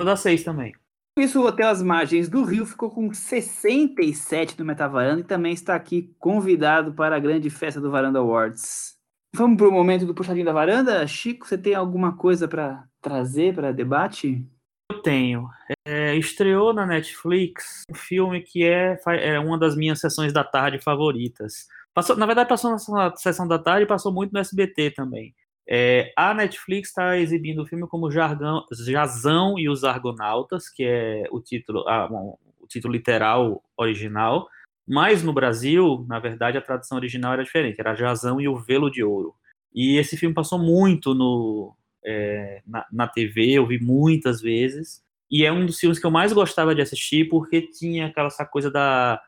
Vou dar 6 também. Isso, o Hotel As Margens do Rio ficou com 67 no Metavaranda e também está aqui convidado para a grande festa do Varanda Awards. Vamos para o momento do puxadinho da varanda? Chico, você tem alguma coisa para trazer para debate? Eu tenho. É, estreou na Netflix um filme que é, é, uma das minhas sessões da tarde favoritas. Passou, na verdade, passou na sessão da tarde e passou muito no SBT também. É, a Netflix está exibindo o filme como Jargão, Jazão e os Argonautas, que é o título, o título literal original, mas no Brasil, na verdade, a tradução original era diferente, era Jazão e o Velo de Ouro. E esse filme passou muito no, é, na, na TV, eu vi muitas vezes, e é um dos filmes que eu mais gostava de assistir, porque tinha aquela essa coisa da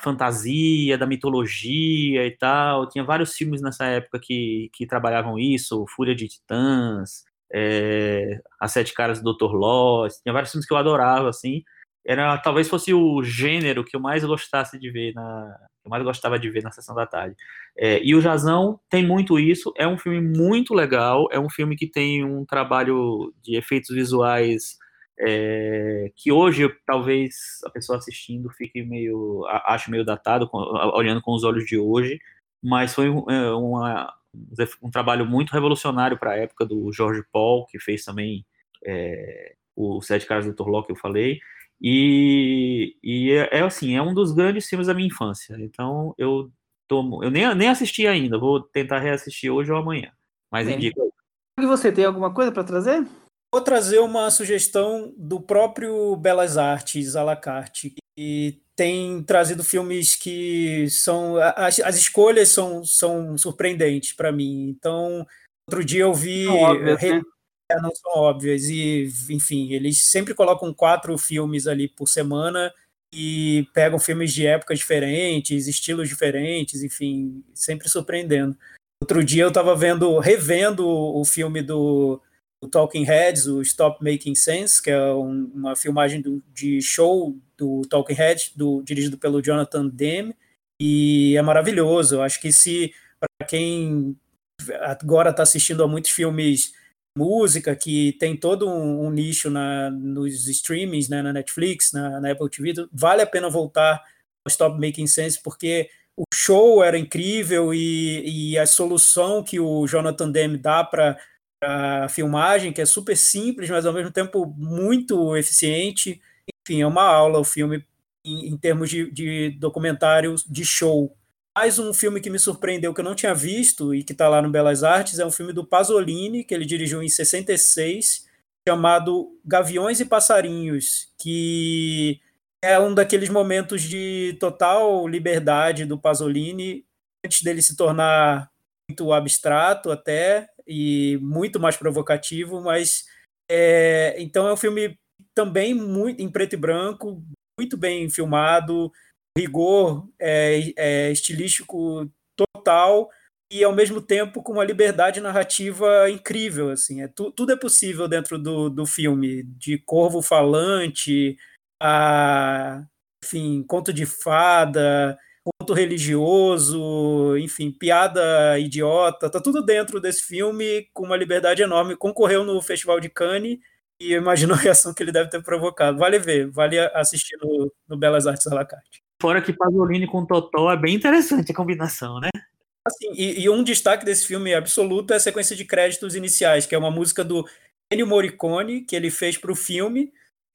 fantasia, da mitologia e tal. Tinha vários filmes nessa época que, que trabalhavam isso, Fúria de Titãs, é, As Sete Caras do Dr. Lost, tinha vários filmes que eu adorava, assim. Era, talvez fosse o gênero que eu mais gostasse de ver na, eu mais gostava de ver na sessão da tarde. É, e o Jazão tem muito isso, é um filme muito legal, é um filme que tem um trabalho de efeitos visuais é, que hoje talvez a pessoa assistindo fique meio acho meio datado olhando com os olhos de hoje mas foi é, uma, um trabalho muito revolucionário para a época do George Paul que fez também é, o Sete Caras do Torló que eu falei e, e é, é, assim é um dos grandes filmes da minha infância então eu tomo eu nem, nem assisti ainda vou tentar reassistir hoje ou amanhã mas é. indico e você tem alguma coisa para trazer Vou trazer uma sugestão do próprio Belas Artes à la carte, que tem trazido filmes que são. As, as escolhas são, são surpreendentes para mim. Então, outro dia eu vi. São óbvias, né? É, não são óbvias. E, enfim, eles sempre colocam quatro filmes ali por semana e pegam filmes de épocas diferentes, estilos diferentes, enfim, sempre surpreendendo. Outro dia eu estava vendo, revendo o filme do o Talking Heads, o Stop Making Sense, que é um, uma filmagem do, de show do Talking Heads, do, dirigido pelo Jonathan Demme, e é maravilhoso. Eu acho que se para quem agora está assistindo a muitos filmes música que tem todo um, um nicho na, nos streamings, né, na Netflix, na, na, Apple TV, vale a pena voltar ao Stop Making Sense porque o show era incrível e, e a solução que o Jonathan Demme dá para a filmagem, que é super simples, mas ao mesmo tempo muito eficiente. Enfim, é uma aula o filme em, em termos de, de documentário de show. Mais um filme que me surpreendeu, que eu não tinha visto e que está lá no Belas Artes, é um filme do Pasolini, que ele dirigiu em 66, chamado Gaviões e Passarinhos, que é um daqueles momentos de total liberdade do Pasolini, antes dele se tornar muito abstrato até, e muito mais provocativo, mas é, então é um filme também muito em preto e branco, muito bem filmado, rigor é, é, estilístico total e ao mesmo tempo com uma liberdade narrativa incrível assim é tu, tudo é possível dentro do, do filme de corvo falante a enfim conto de fada conto religioso, enfim, piada idiota, tá tudo dentro desse filme com uma liberdade enorme. Concorreu no Festival de Cannes e eu imagino a reação que ele deve ter provocado. Vale ver, vale assistir no, no Belas Artes à la carte. Fora que Pasolini com Totó é bem interessante a combinação, né? Assim, e, e, um destaque desse filme absoluto é a sequência de créditos iniciais, que é uma música do Ennio Morricone, que ele fez para o filme,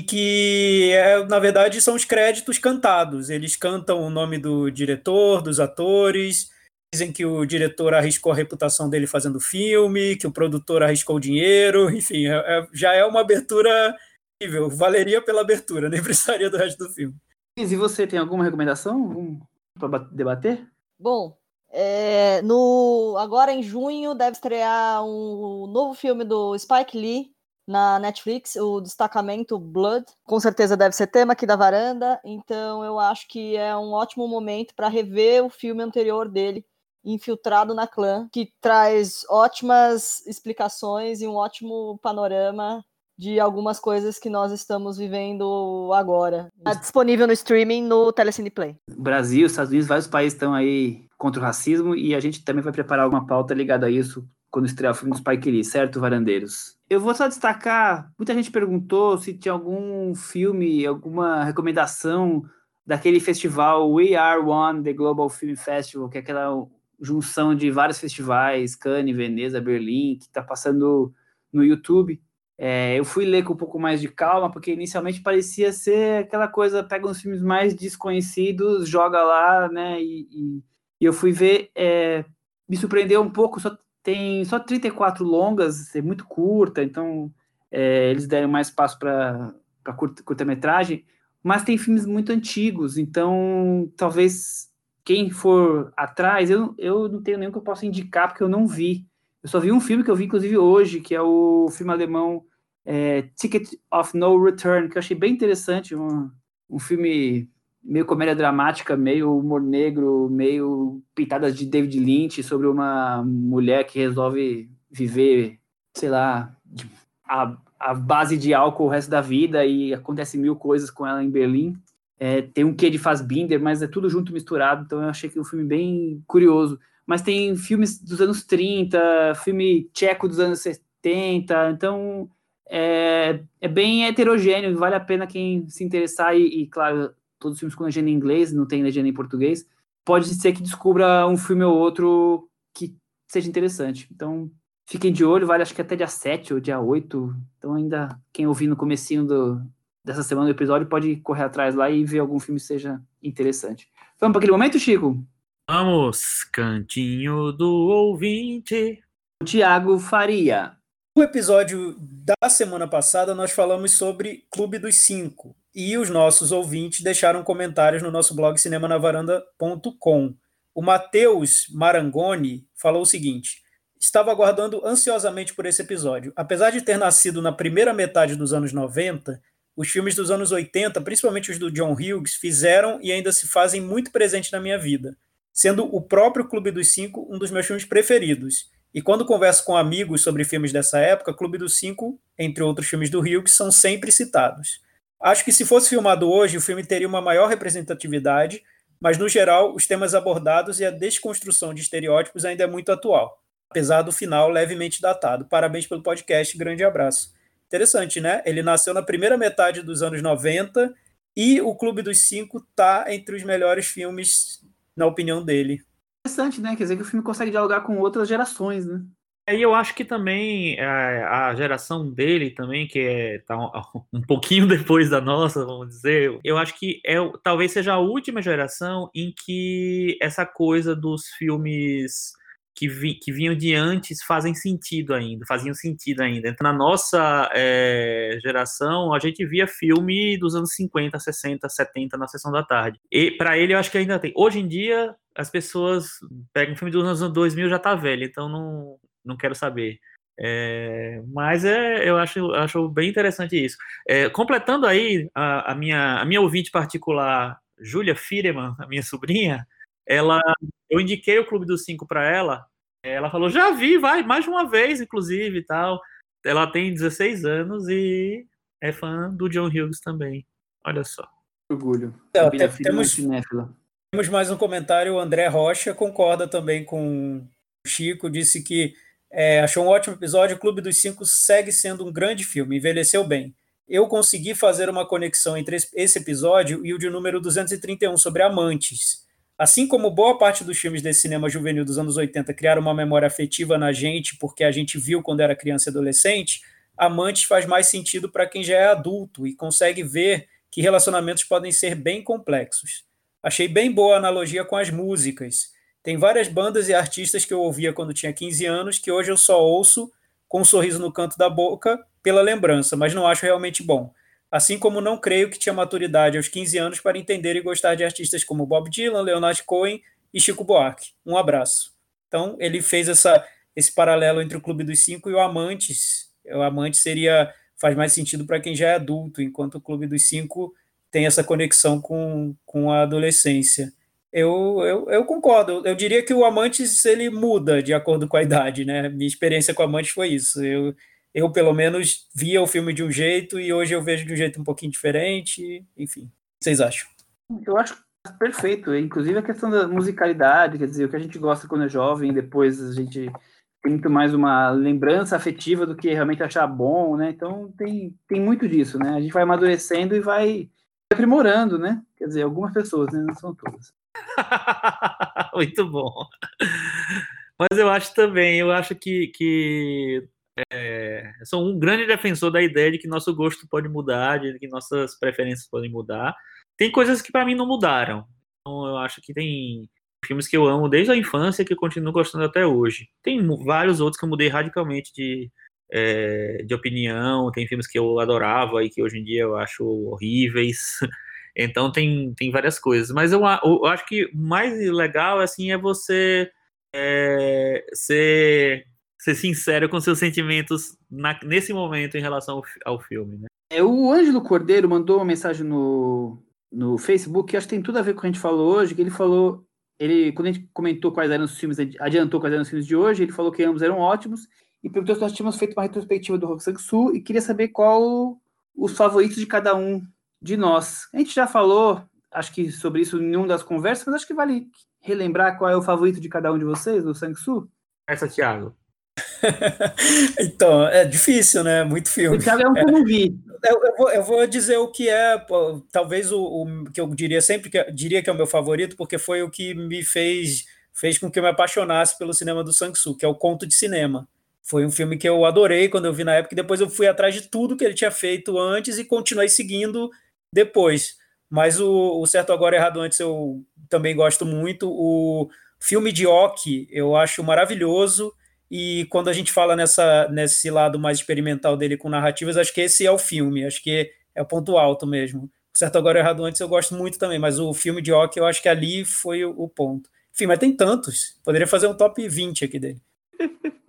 que é, na verdade são os créditos cantados. Eles cantam o nome do diretor, dos atores, dizem que o diretor arriscou a reputação dele fazendo o filme, que o produtor arriscou o dinheiro, enfim, é, é, já é uma abertura incrível. Valeria pela abertura, nem [laughs] precisaria do resto do filme. E você tem alguma recomendação para debater? Bom, é, no, agora em junho deve estrear um novo filme do Spike Lee na Netflix, o destacamento Blood. Com certeza deve ser tema aqui da varanda, então eu acho que é um ótimo momento para rever o filme anterior dele, Infiltrado na Clã, que traz ótimas explicações e um ótimo panorama de algumas coisas que nós estamos vivendo agora. Está disponível no streaming no Telecine Play. Brasil, Estados Unidos, vários países estão aí contra o racismo e a gente também vai preparar alguma pauta ligada a isso quando estrear o filme do Spike Lee, certo, varandeiros? Eu vou só destacar, muita gente perguntou se tinha algum filme, alguma recomendação daquele festival We Are One, The Global Film Festival, que é aquela junção de vários festivais, Cannes, Veneza, Berlim, que está passando no YouTube. É, eu fui ler com um pouco mais de calma, porque inicialmente parecia ser aquela coisa, pega uns filmes mais desconhecidos, joga lá, né, e, e, e eu fui ver, é, me surpreendeu um pouco, só tem só 34 longas, é muito curta, então é, eles deram mais espaço para curta-metragem, mas tem filmes muito antigos, então talvez quem for atrás, eu, eu não tenho nenhum que eu possa indicar, porque eu não vi. Eu só vi um filme que eu vi, inclusive, hoje, que é o filme alemão é, Ticket of No Return, que eu achei bem interessante, um, um filme meio comédia dramática, meio humor negro, meio pitadas de David Lynch sobre uma mulher que resolve viver, sei lá, a, a base de álcool o resto da vida e acontece mil coisas com ela em Berlim. É, tem um quê de Fassbinder, mas é tudo junto misturado, então eu achei que é um filme bem curioso. Mas tem filmes dos anos 30, filme tcheco dos anos 70, então é, é bem heterogêneo, vale a pena quem se interessar e, e claro, todos os filmes com legenda em inglês, não tem legenda em português, pode ser que descubra um filme ou outro que seja interessante. Então, fiquem de olho, vale acho que até dia 7 ou dia 8. Então, ainda quem ouvir no comecinho do, dessa semana do episódio pode correr atrás lá e ver algum filme que seja interessante. Vamos para aquele momento, Chico? Vamos, cantinho do ouvinte. Tiago Faria. No episódio da semana passada, nós falamos sobre Clube dos Cinco, e os nossos ouvintes deixaram comentários no nosso blog cinemanavaranda.com. O Matheus Marangoni falou o seguinte: Estava aguardando ansiosamente por esse episódio. Apesar de ter nascido na primeira metade dos anos 90, os filmes dos anos 80, principalmente os do John Hughes, fizeram e ainda se fazem muito presente na minha vida, sendo o próprio Clube dos Cinco um dos meus filmes preferidos. E quando converso com amigos sobre filmes dessa época, Clube dos Cinco, entre outros filmes do Hughes, são sempre citados. Acho que se fosse filmado hoje, o filme teria uma maior representatividade, mas no geral, os temas abordados e a desconstrução de estereótipos ainda é muito atual, apesar do final levemente datado. Parabéns pelo podcast, grande abraço. Interessante, né? Ele nasceu na primeira metade dos anos 90 e o Clube dos Cinco tá entre os melhores filmes, na opinião dele. Interessante, né? Quer dizer que o filme consegue dialogar com outras gerações, né? E eu acho que também a, é, a geração dele também, que é tá um, [laughs] um, pouquinho depois da nossa, vamos dizer, eu acho que é talvez seja a última geração em que essa coisa dos filmes que, vi, que vinham de antes fazem sentido ainda, faziam sentido ainda. Então, na nossa é, geração, a gente via filme dos anos 50, 60, 70 na sessão da tarde. E para ele, eu acho que ainda tem. Hoje em dia, as pessoas pegam filme dos anos 2000 já tá velho, então não, não quero saber. É, mas é, eu acho, acho bem interessante isso. É, completando aí a, a, minha, a minha ouvinte particular, Júlia Fireman, a minha sobrinha, ela, eu indiquei o Clube dos Cinco para ela. Ela falou, já vi, vai, mais de uma vez, inclusive, e tal. Ela tem 16 anos e é fã do John Hughes também. Olha só. Orgulho. É, temos, temos mais um comentário. O André Rocha concorda também com o Chico, disse que é, achou um ótimo episódio. O Clube dos Cinco segue sendo um grande filme, envelheceu bem. Eu consegui fazer uma conexão entre esse episódio e o de número 231 sobre amantes. Assim como boa parte dos filmes desse cinema juvenil dos anos 80 criaram uma memória afetiva na gente, porque a gente viu quando era criança e adolescente, Amantes faz mais sentido para quem já é adulto e consegue ver que relacionamentos podem ser bem complexos. Achei bem boa a analogia com as músicas. Tem várias bandas e artistas que eu ouvia quando tinha 15 anos que hoje eu só ouço com um sorriso no canto da boca pela lembrança, mas não acho realmente bom. Assim como não creio que tinha maturidade aos 15 anos para entender e gostar de artistas como Bob Dylan, Leonard Cohen e Chico Buarque. Um abraço. Então, ele fez essa, esse paralelo entre o Clube dos Cinco e o Amantes. O Amantes seria faz mais sentido para quem já é adulto, enquanto o Clube dos Cinco tem essa conexão com, com a adolescência. Eu, eu, eu concordo. Eu diria que o Amantes ele muda de acordo com a idade, né? Minha experiência com Amantes foi isso. Eu, eu pelo menos via o filme de um jeito e hoje eu vejo de um jeito um pouquinho diferente. Enfim, o que vocês acham? Eu acho perfeito. Inclusive a questão da musicalidade, quer dizer, o que a gente gosta quando é jovem, depois a gente tem muito mais uma lembrança afetiva do que realmente achar bom, né? Então tem, tem muito disso, né? A gente vai amadurecendo e vai aprimorando, né? Quer dizer, algumas pessoas, né? Não são todas. [laughs] muito bom. Mas eu acho também, eu acho que, que é, sou um grande defensor da ideia de que nosso gosto pode mudar, de que nossas preferências podem mudar. Tem coisas que para mim não mudaram. Então eu acho que tem filmes que eu amo desde a infância que eu continuo gostando até hoje. Tem vários outros que eu mudei radicalmente de, é, de opinião. Tem filmes que eu adorava e que hoje em dia eu acho horríveis. [laughs] Então tem, tem várias coisas. Mas eu, eu acho que mais legal assim é você é, ser, ser sincero com seus sentimentos na, nesse momento em relação ao, ao filme. Né? É, o Ângelo Cordeiro mandou uma mensagem no, no Facebook que acho que tem tudo a ver com o que a gente falou hoje, que ele falou ele, quando a gente comentou quais eram os filmes, adiantou quais eram os filmes de hoje, ele falou que ambos eram ótimos e perguntou se nós tínhamos feito uma retrospectiva do Rock Sang-soo e queria saber qual os favoritos de cada um de nós. A gente já falou, acho que sobre isso em uma das conversas, mas acho que vale relembrar qual é o favorito de cada um de vocês, do Sang-soo. Essa, Thiago. [laughs] então, é difícil, né? Muito filme. É um que eu não vi. Eu, eu, vou, eu, vou, dizer o que é, talvez o, o, que eu diria sempre que diria que é o meu favorito, porque foi o que me fez fez com que eu me apaixonasse pelo cinema do Sang-soo, que é o Conto de Cinema. Foi um filme que eu adorei quando eu vi na época, e depois eu fui atrás de tudo que ele tinha feito antes e continuei seguindo depois. Mas o, o Certo Agora Errado Antes eu também gosto muito. O filme de Oki eu acho maravilhoso. E quando a gente fala nessa, nesse lado mais experimental dele com narrativas, acho que esse é o filme, acho que é o ponto alto mesmo. O Certo Agora Errado Antes eu gosto muito também, mas o filme de Ock eu acho que ali foi o, o ponto. Enfim, mas tem tantos. Poderia fazer um top 20 aqui dele. [laughs]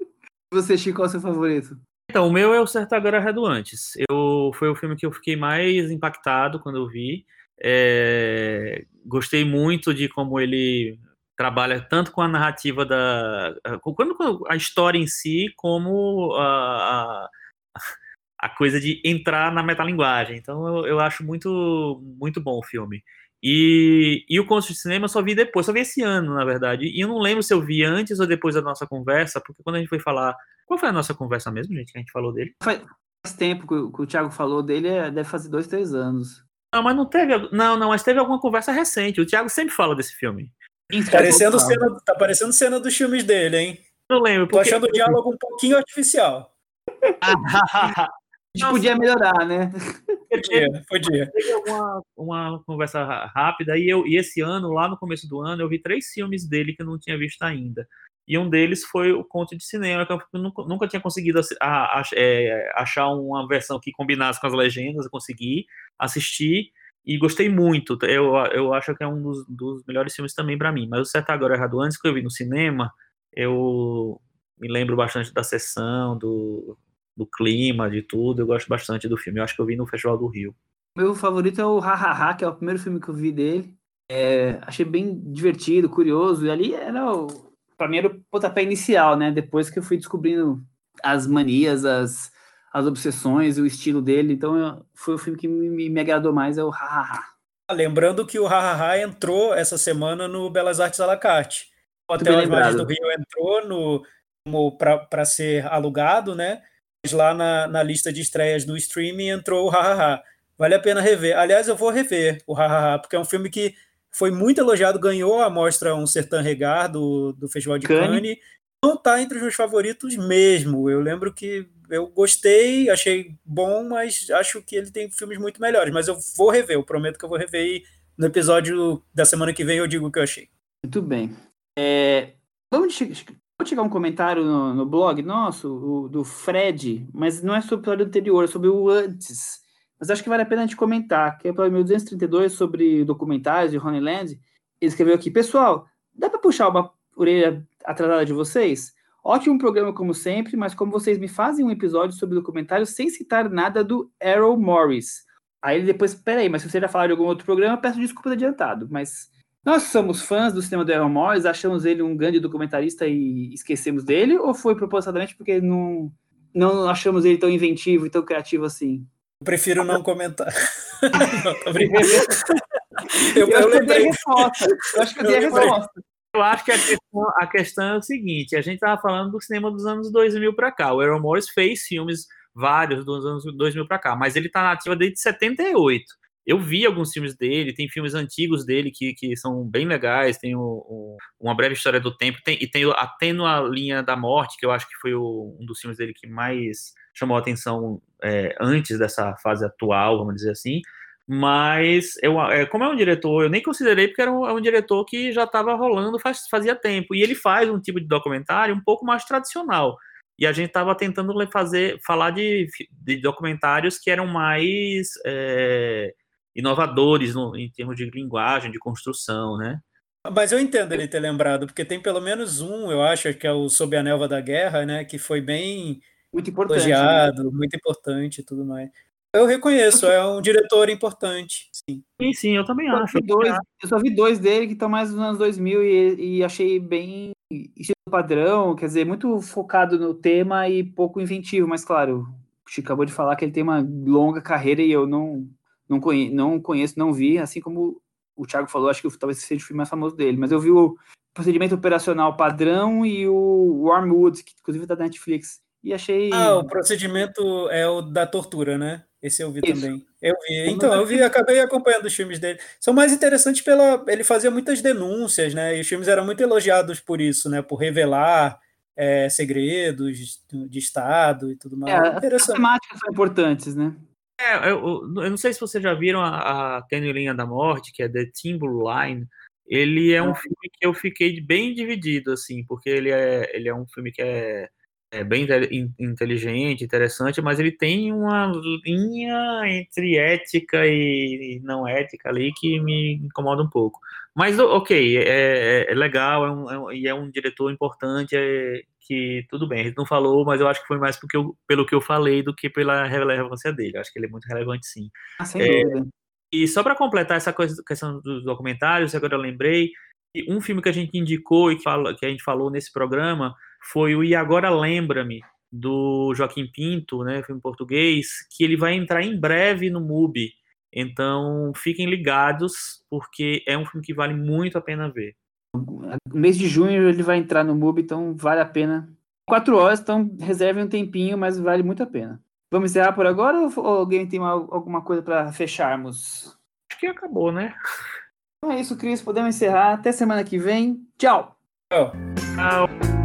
Você, Chico, qual é o seu favorito? Então, o meu é o Certo Agora Errado Antes. Eu, foi o filme que eu fiquei mais impactado quando eu vi. É, gostei muito de como ele trabalha tanto com a narrativa da. Com a história em si, como a, a, a, coisa de entrar na metalinguagem. Então eu, eu acho muito, muito bom o filme. E, e o Conto de Cinema eu só vi depois, só vi esse ano, na verdade. E eu não lembro se eu vi antes ou depois da nossa conversa, porque quando a gente foi falar. Qual foi a nossa conversa mesmo, gente, que a gente falou dele? Faz tempo que o, que o Thiago falou dele, é, deve fazer dois, três anos. Não, mas não teve. Não, não, mas teve alguma conversa recente. O Thiago sempre fala desse filme. Parecendo cena, tá parecendo cena dos filmes dele, hein? Não lembro. Porque... Tô achando o diálogo um pouquinho artificial. [laughs] a gente podia melhorar, né? Podia, podia. Teve uma, uma conversa rápida e, eu, e esse ano, lá no começo do ano, eu vi três filmes dele que eu não tinha visto ainda. E um deles foi o Conto de Cinema, que eu nunca, nunca tinha conseguido a, a, é, achar uma versão que combinasse com as legendas, eu consegui assistir e gostei muito. Eu, eu acho que é um dos, dos melhores filmes também para mim. Mas o Certo Agora Errado Antes, que eu vi no cinema, eu me lembro bastante da sessão, do, do clima, de tudo. Eu gosto bastante do filme. Eu acho que eu vi no Festival do Rio. Meu favorito é o Ha Ha Ha, que é o primeiro filme que eu vi dele. É, achei bem divertido, curioso. E ali era o, pra mim era o pontapé inicial, né? Depois que eu fui descobrindo as manias, as as obsessões e o estilo dele. Então foi o filme que me, me agradou mais, é o Hahaha. Lembrando que o Hahaha entrou essa semana no Belas Artes à la carte. O Hotel As Margens do Rio entrou no para ser alugado, né? Mas lá na, na lista de estreias do streaming entrou o Hahaha. Vale a pena rever. Aliás, eu vou rever o Hahaha, porque é um filme que foi muito elogiado, ganhou a mostra Um Sertão Regar do, do Festival de Cannes. Cannes. Não está entre os meus favoritos mesmo. Eu lembro que eu gostei, achei bom, mas acho que ele tem filmes muito melhores. Mas eu vou rever, eu prometo que eu vou rever e no episódio da semana que vem eu digo o que eu achei. Muito bem. É, vamos, chegar um comentário no, no blog nosso, o, do Fred, mas não é sobre o episódio anterior, é sobre o antes. mas acho que vale a pena a gente comentar, que é o 1232 sobre documentários de Honeyland. Ele escreveu aqui, pessoal, dá para puxar uma orelha atrasada de vocês? Ótimo programa como sempre, mas como vocês me fazem um episódio sobre documentários sem citar nada do Errol Morris. Aí ele depois, peraí, mas se você já falar de algum outro programa, peço desculpas adiantado, mas nós somos fãs do cinema do Aaron Morris, achamos ele um grande documentarista e esquecemos dele, ou foi propositalmente porque não, não achamos ele tão inventivo e tão criativo assim? Eu prefiro não comentar. [laughs] não, [laughs] eu, eu, eu lembrei. Resposta. Eu acho que eu dei a resposta. Eu acho que a questão, a questão é o seguinte: a gente estava falando do cinema dos anos 2000 para cá. O Aaron Morris fez filmes vários dos anos 2000 para cá, mas ele está na ativa desde 78 eu vi alguns filmes dele, tem filmes antigos dele que, que são bem legais, tem o, o Uma Breve História do Tempo, tem, e tem a Linha da Morte, que eu acho que foi o, um dos filmes dele que mais chamou a atenção é, antes dessa fase atual, vamos dizer assim. Mas, eu, é, como é um diretor, eu nem considerei porque era um, é um diretor que já estava rolando faz, fazia tempo. E ele faz um tipo de documentário um pouco mais tradicional. E a gente estava tentando fazer, falar de, de documentários que eram mais. É, inovadores no, em termos de linguagem, de construção, né? Mas eu entendo ele ter lembrado, porque tem pelo menos um, eu acho, que é o Sob a Nelva da Guerra, né? Que foi bem muito importante, elogiado, né? muito importante e tudo mais. Eu reconheço, é um diretor importante, sim. Sim, sim, eu também eu acho. Dois, eu só vi dois dele que estão mais nos anos 2000 e, e achei bem estilo padrão, quer dizer, muito focado no tema e pouco inventivo, mas claro, o Chico acabou de falar que ele tem uma longa carreira e eu não, não, conhe, não conheço, não vi, assim como o Thiago falou, acho que talvez seja o filme mais famoso dele, mas eu vi o procedimento operacional padrão e o Wormwood, que inclusive é da Netflix, e achei... Ah, o procedimento é o da tortura, né? Esse eu vi Isso. também. Eu vi. Então, eu vi, acabei acompanhando os filmes dele. São mais interessantes pela. Ele fazia muitas denúncias, né? E os filmes eram muito elogiados por isso, né? Por revelar é, segredos de Estado e tudo mais. É, as temáticas são importantes, né? É, eu, eu, não sei se vocês já viram a, a Linha da Morte, que é The Timberline. Ele é um filme que eu fiquei bem dividido, assim, porque ele é, ele é um filme que é, é bem inteligente, interessante, mas ele tem uma linha entre ética e não ética ali que me incomoda um pouco. Mas, ok, é, é, é legal, é um, é é um diretor importante, é, que tudo bem, a gente não falou, mas eu acho que foi mais porque eu, pelo que eu falei do que pela relevância dele. Eu acho que ele é muito relevante, sim. Ah, sem é, dúvida. E só para completar essa coisa, questão dos documentários, agora eu lembrei, um filme que a gente indicou e que, fala, que a gente falou nesse programa foi o E Agora Lembra-me, do Joaquim Pinto, né, filme português, que ele vai entrar em breve no MUBI. Então, fiquem ligados, porque é um filme que vale muito a pena ver. No mês de junho ele vai entrar no MUBI, então vale a pena. Quatro horas, então reservem um tempinho, mas vale muito a pena. Vamos encerrar por agora ou alguém tem uma, alguma coisa para fecharmos? Acho que acabou, né? Então é isso, Cris. Podemos encerrar. Até semana que vem. Tchau. Tchau. Tchau.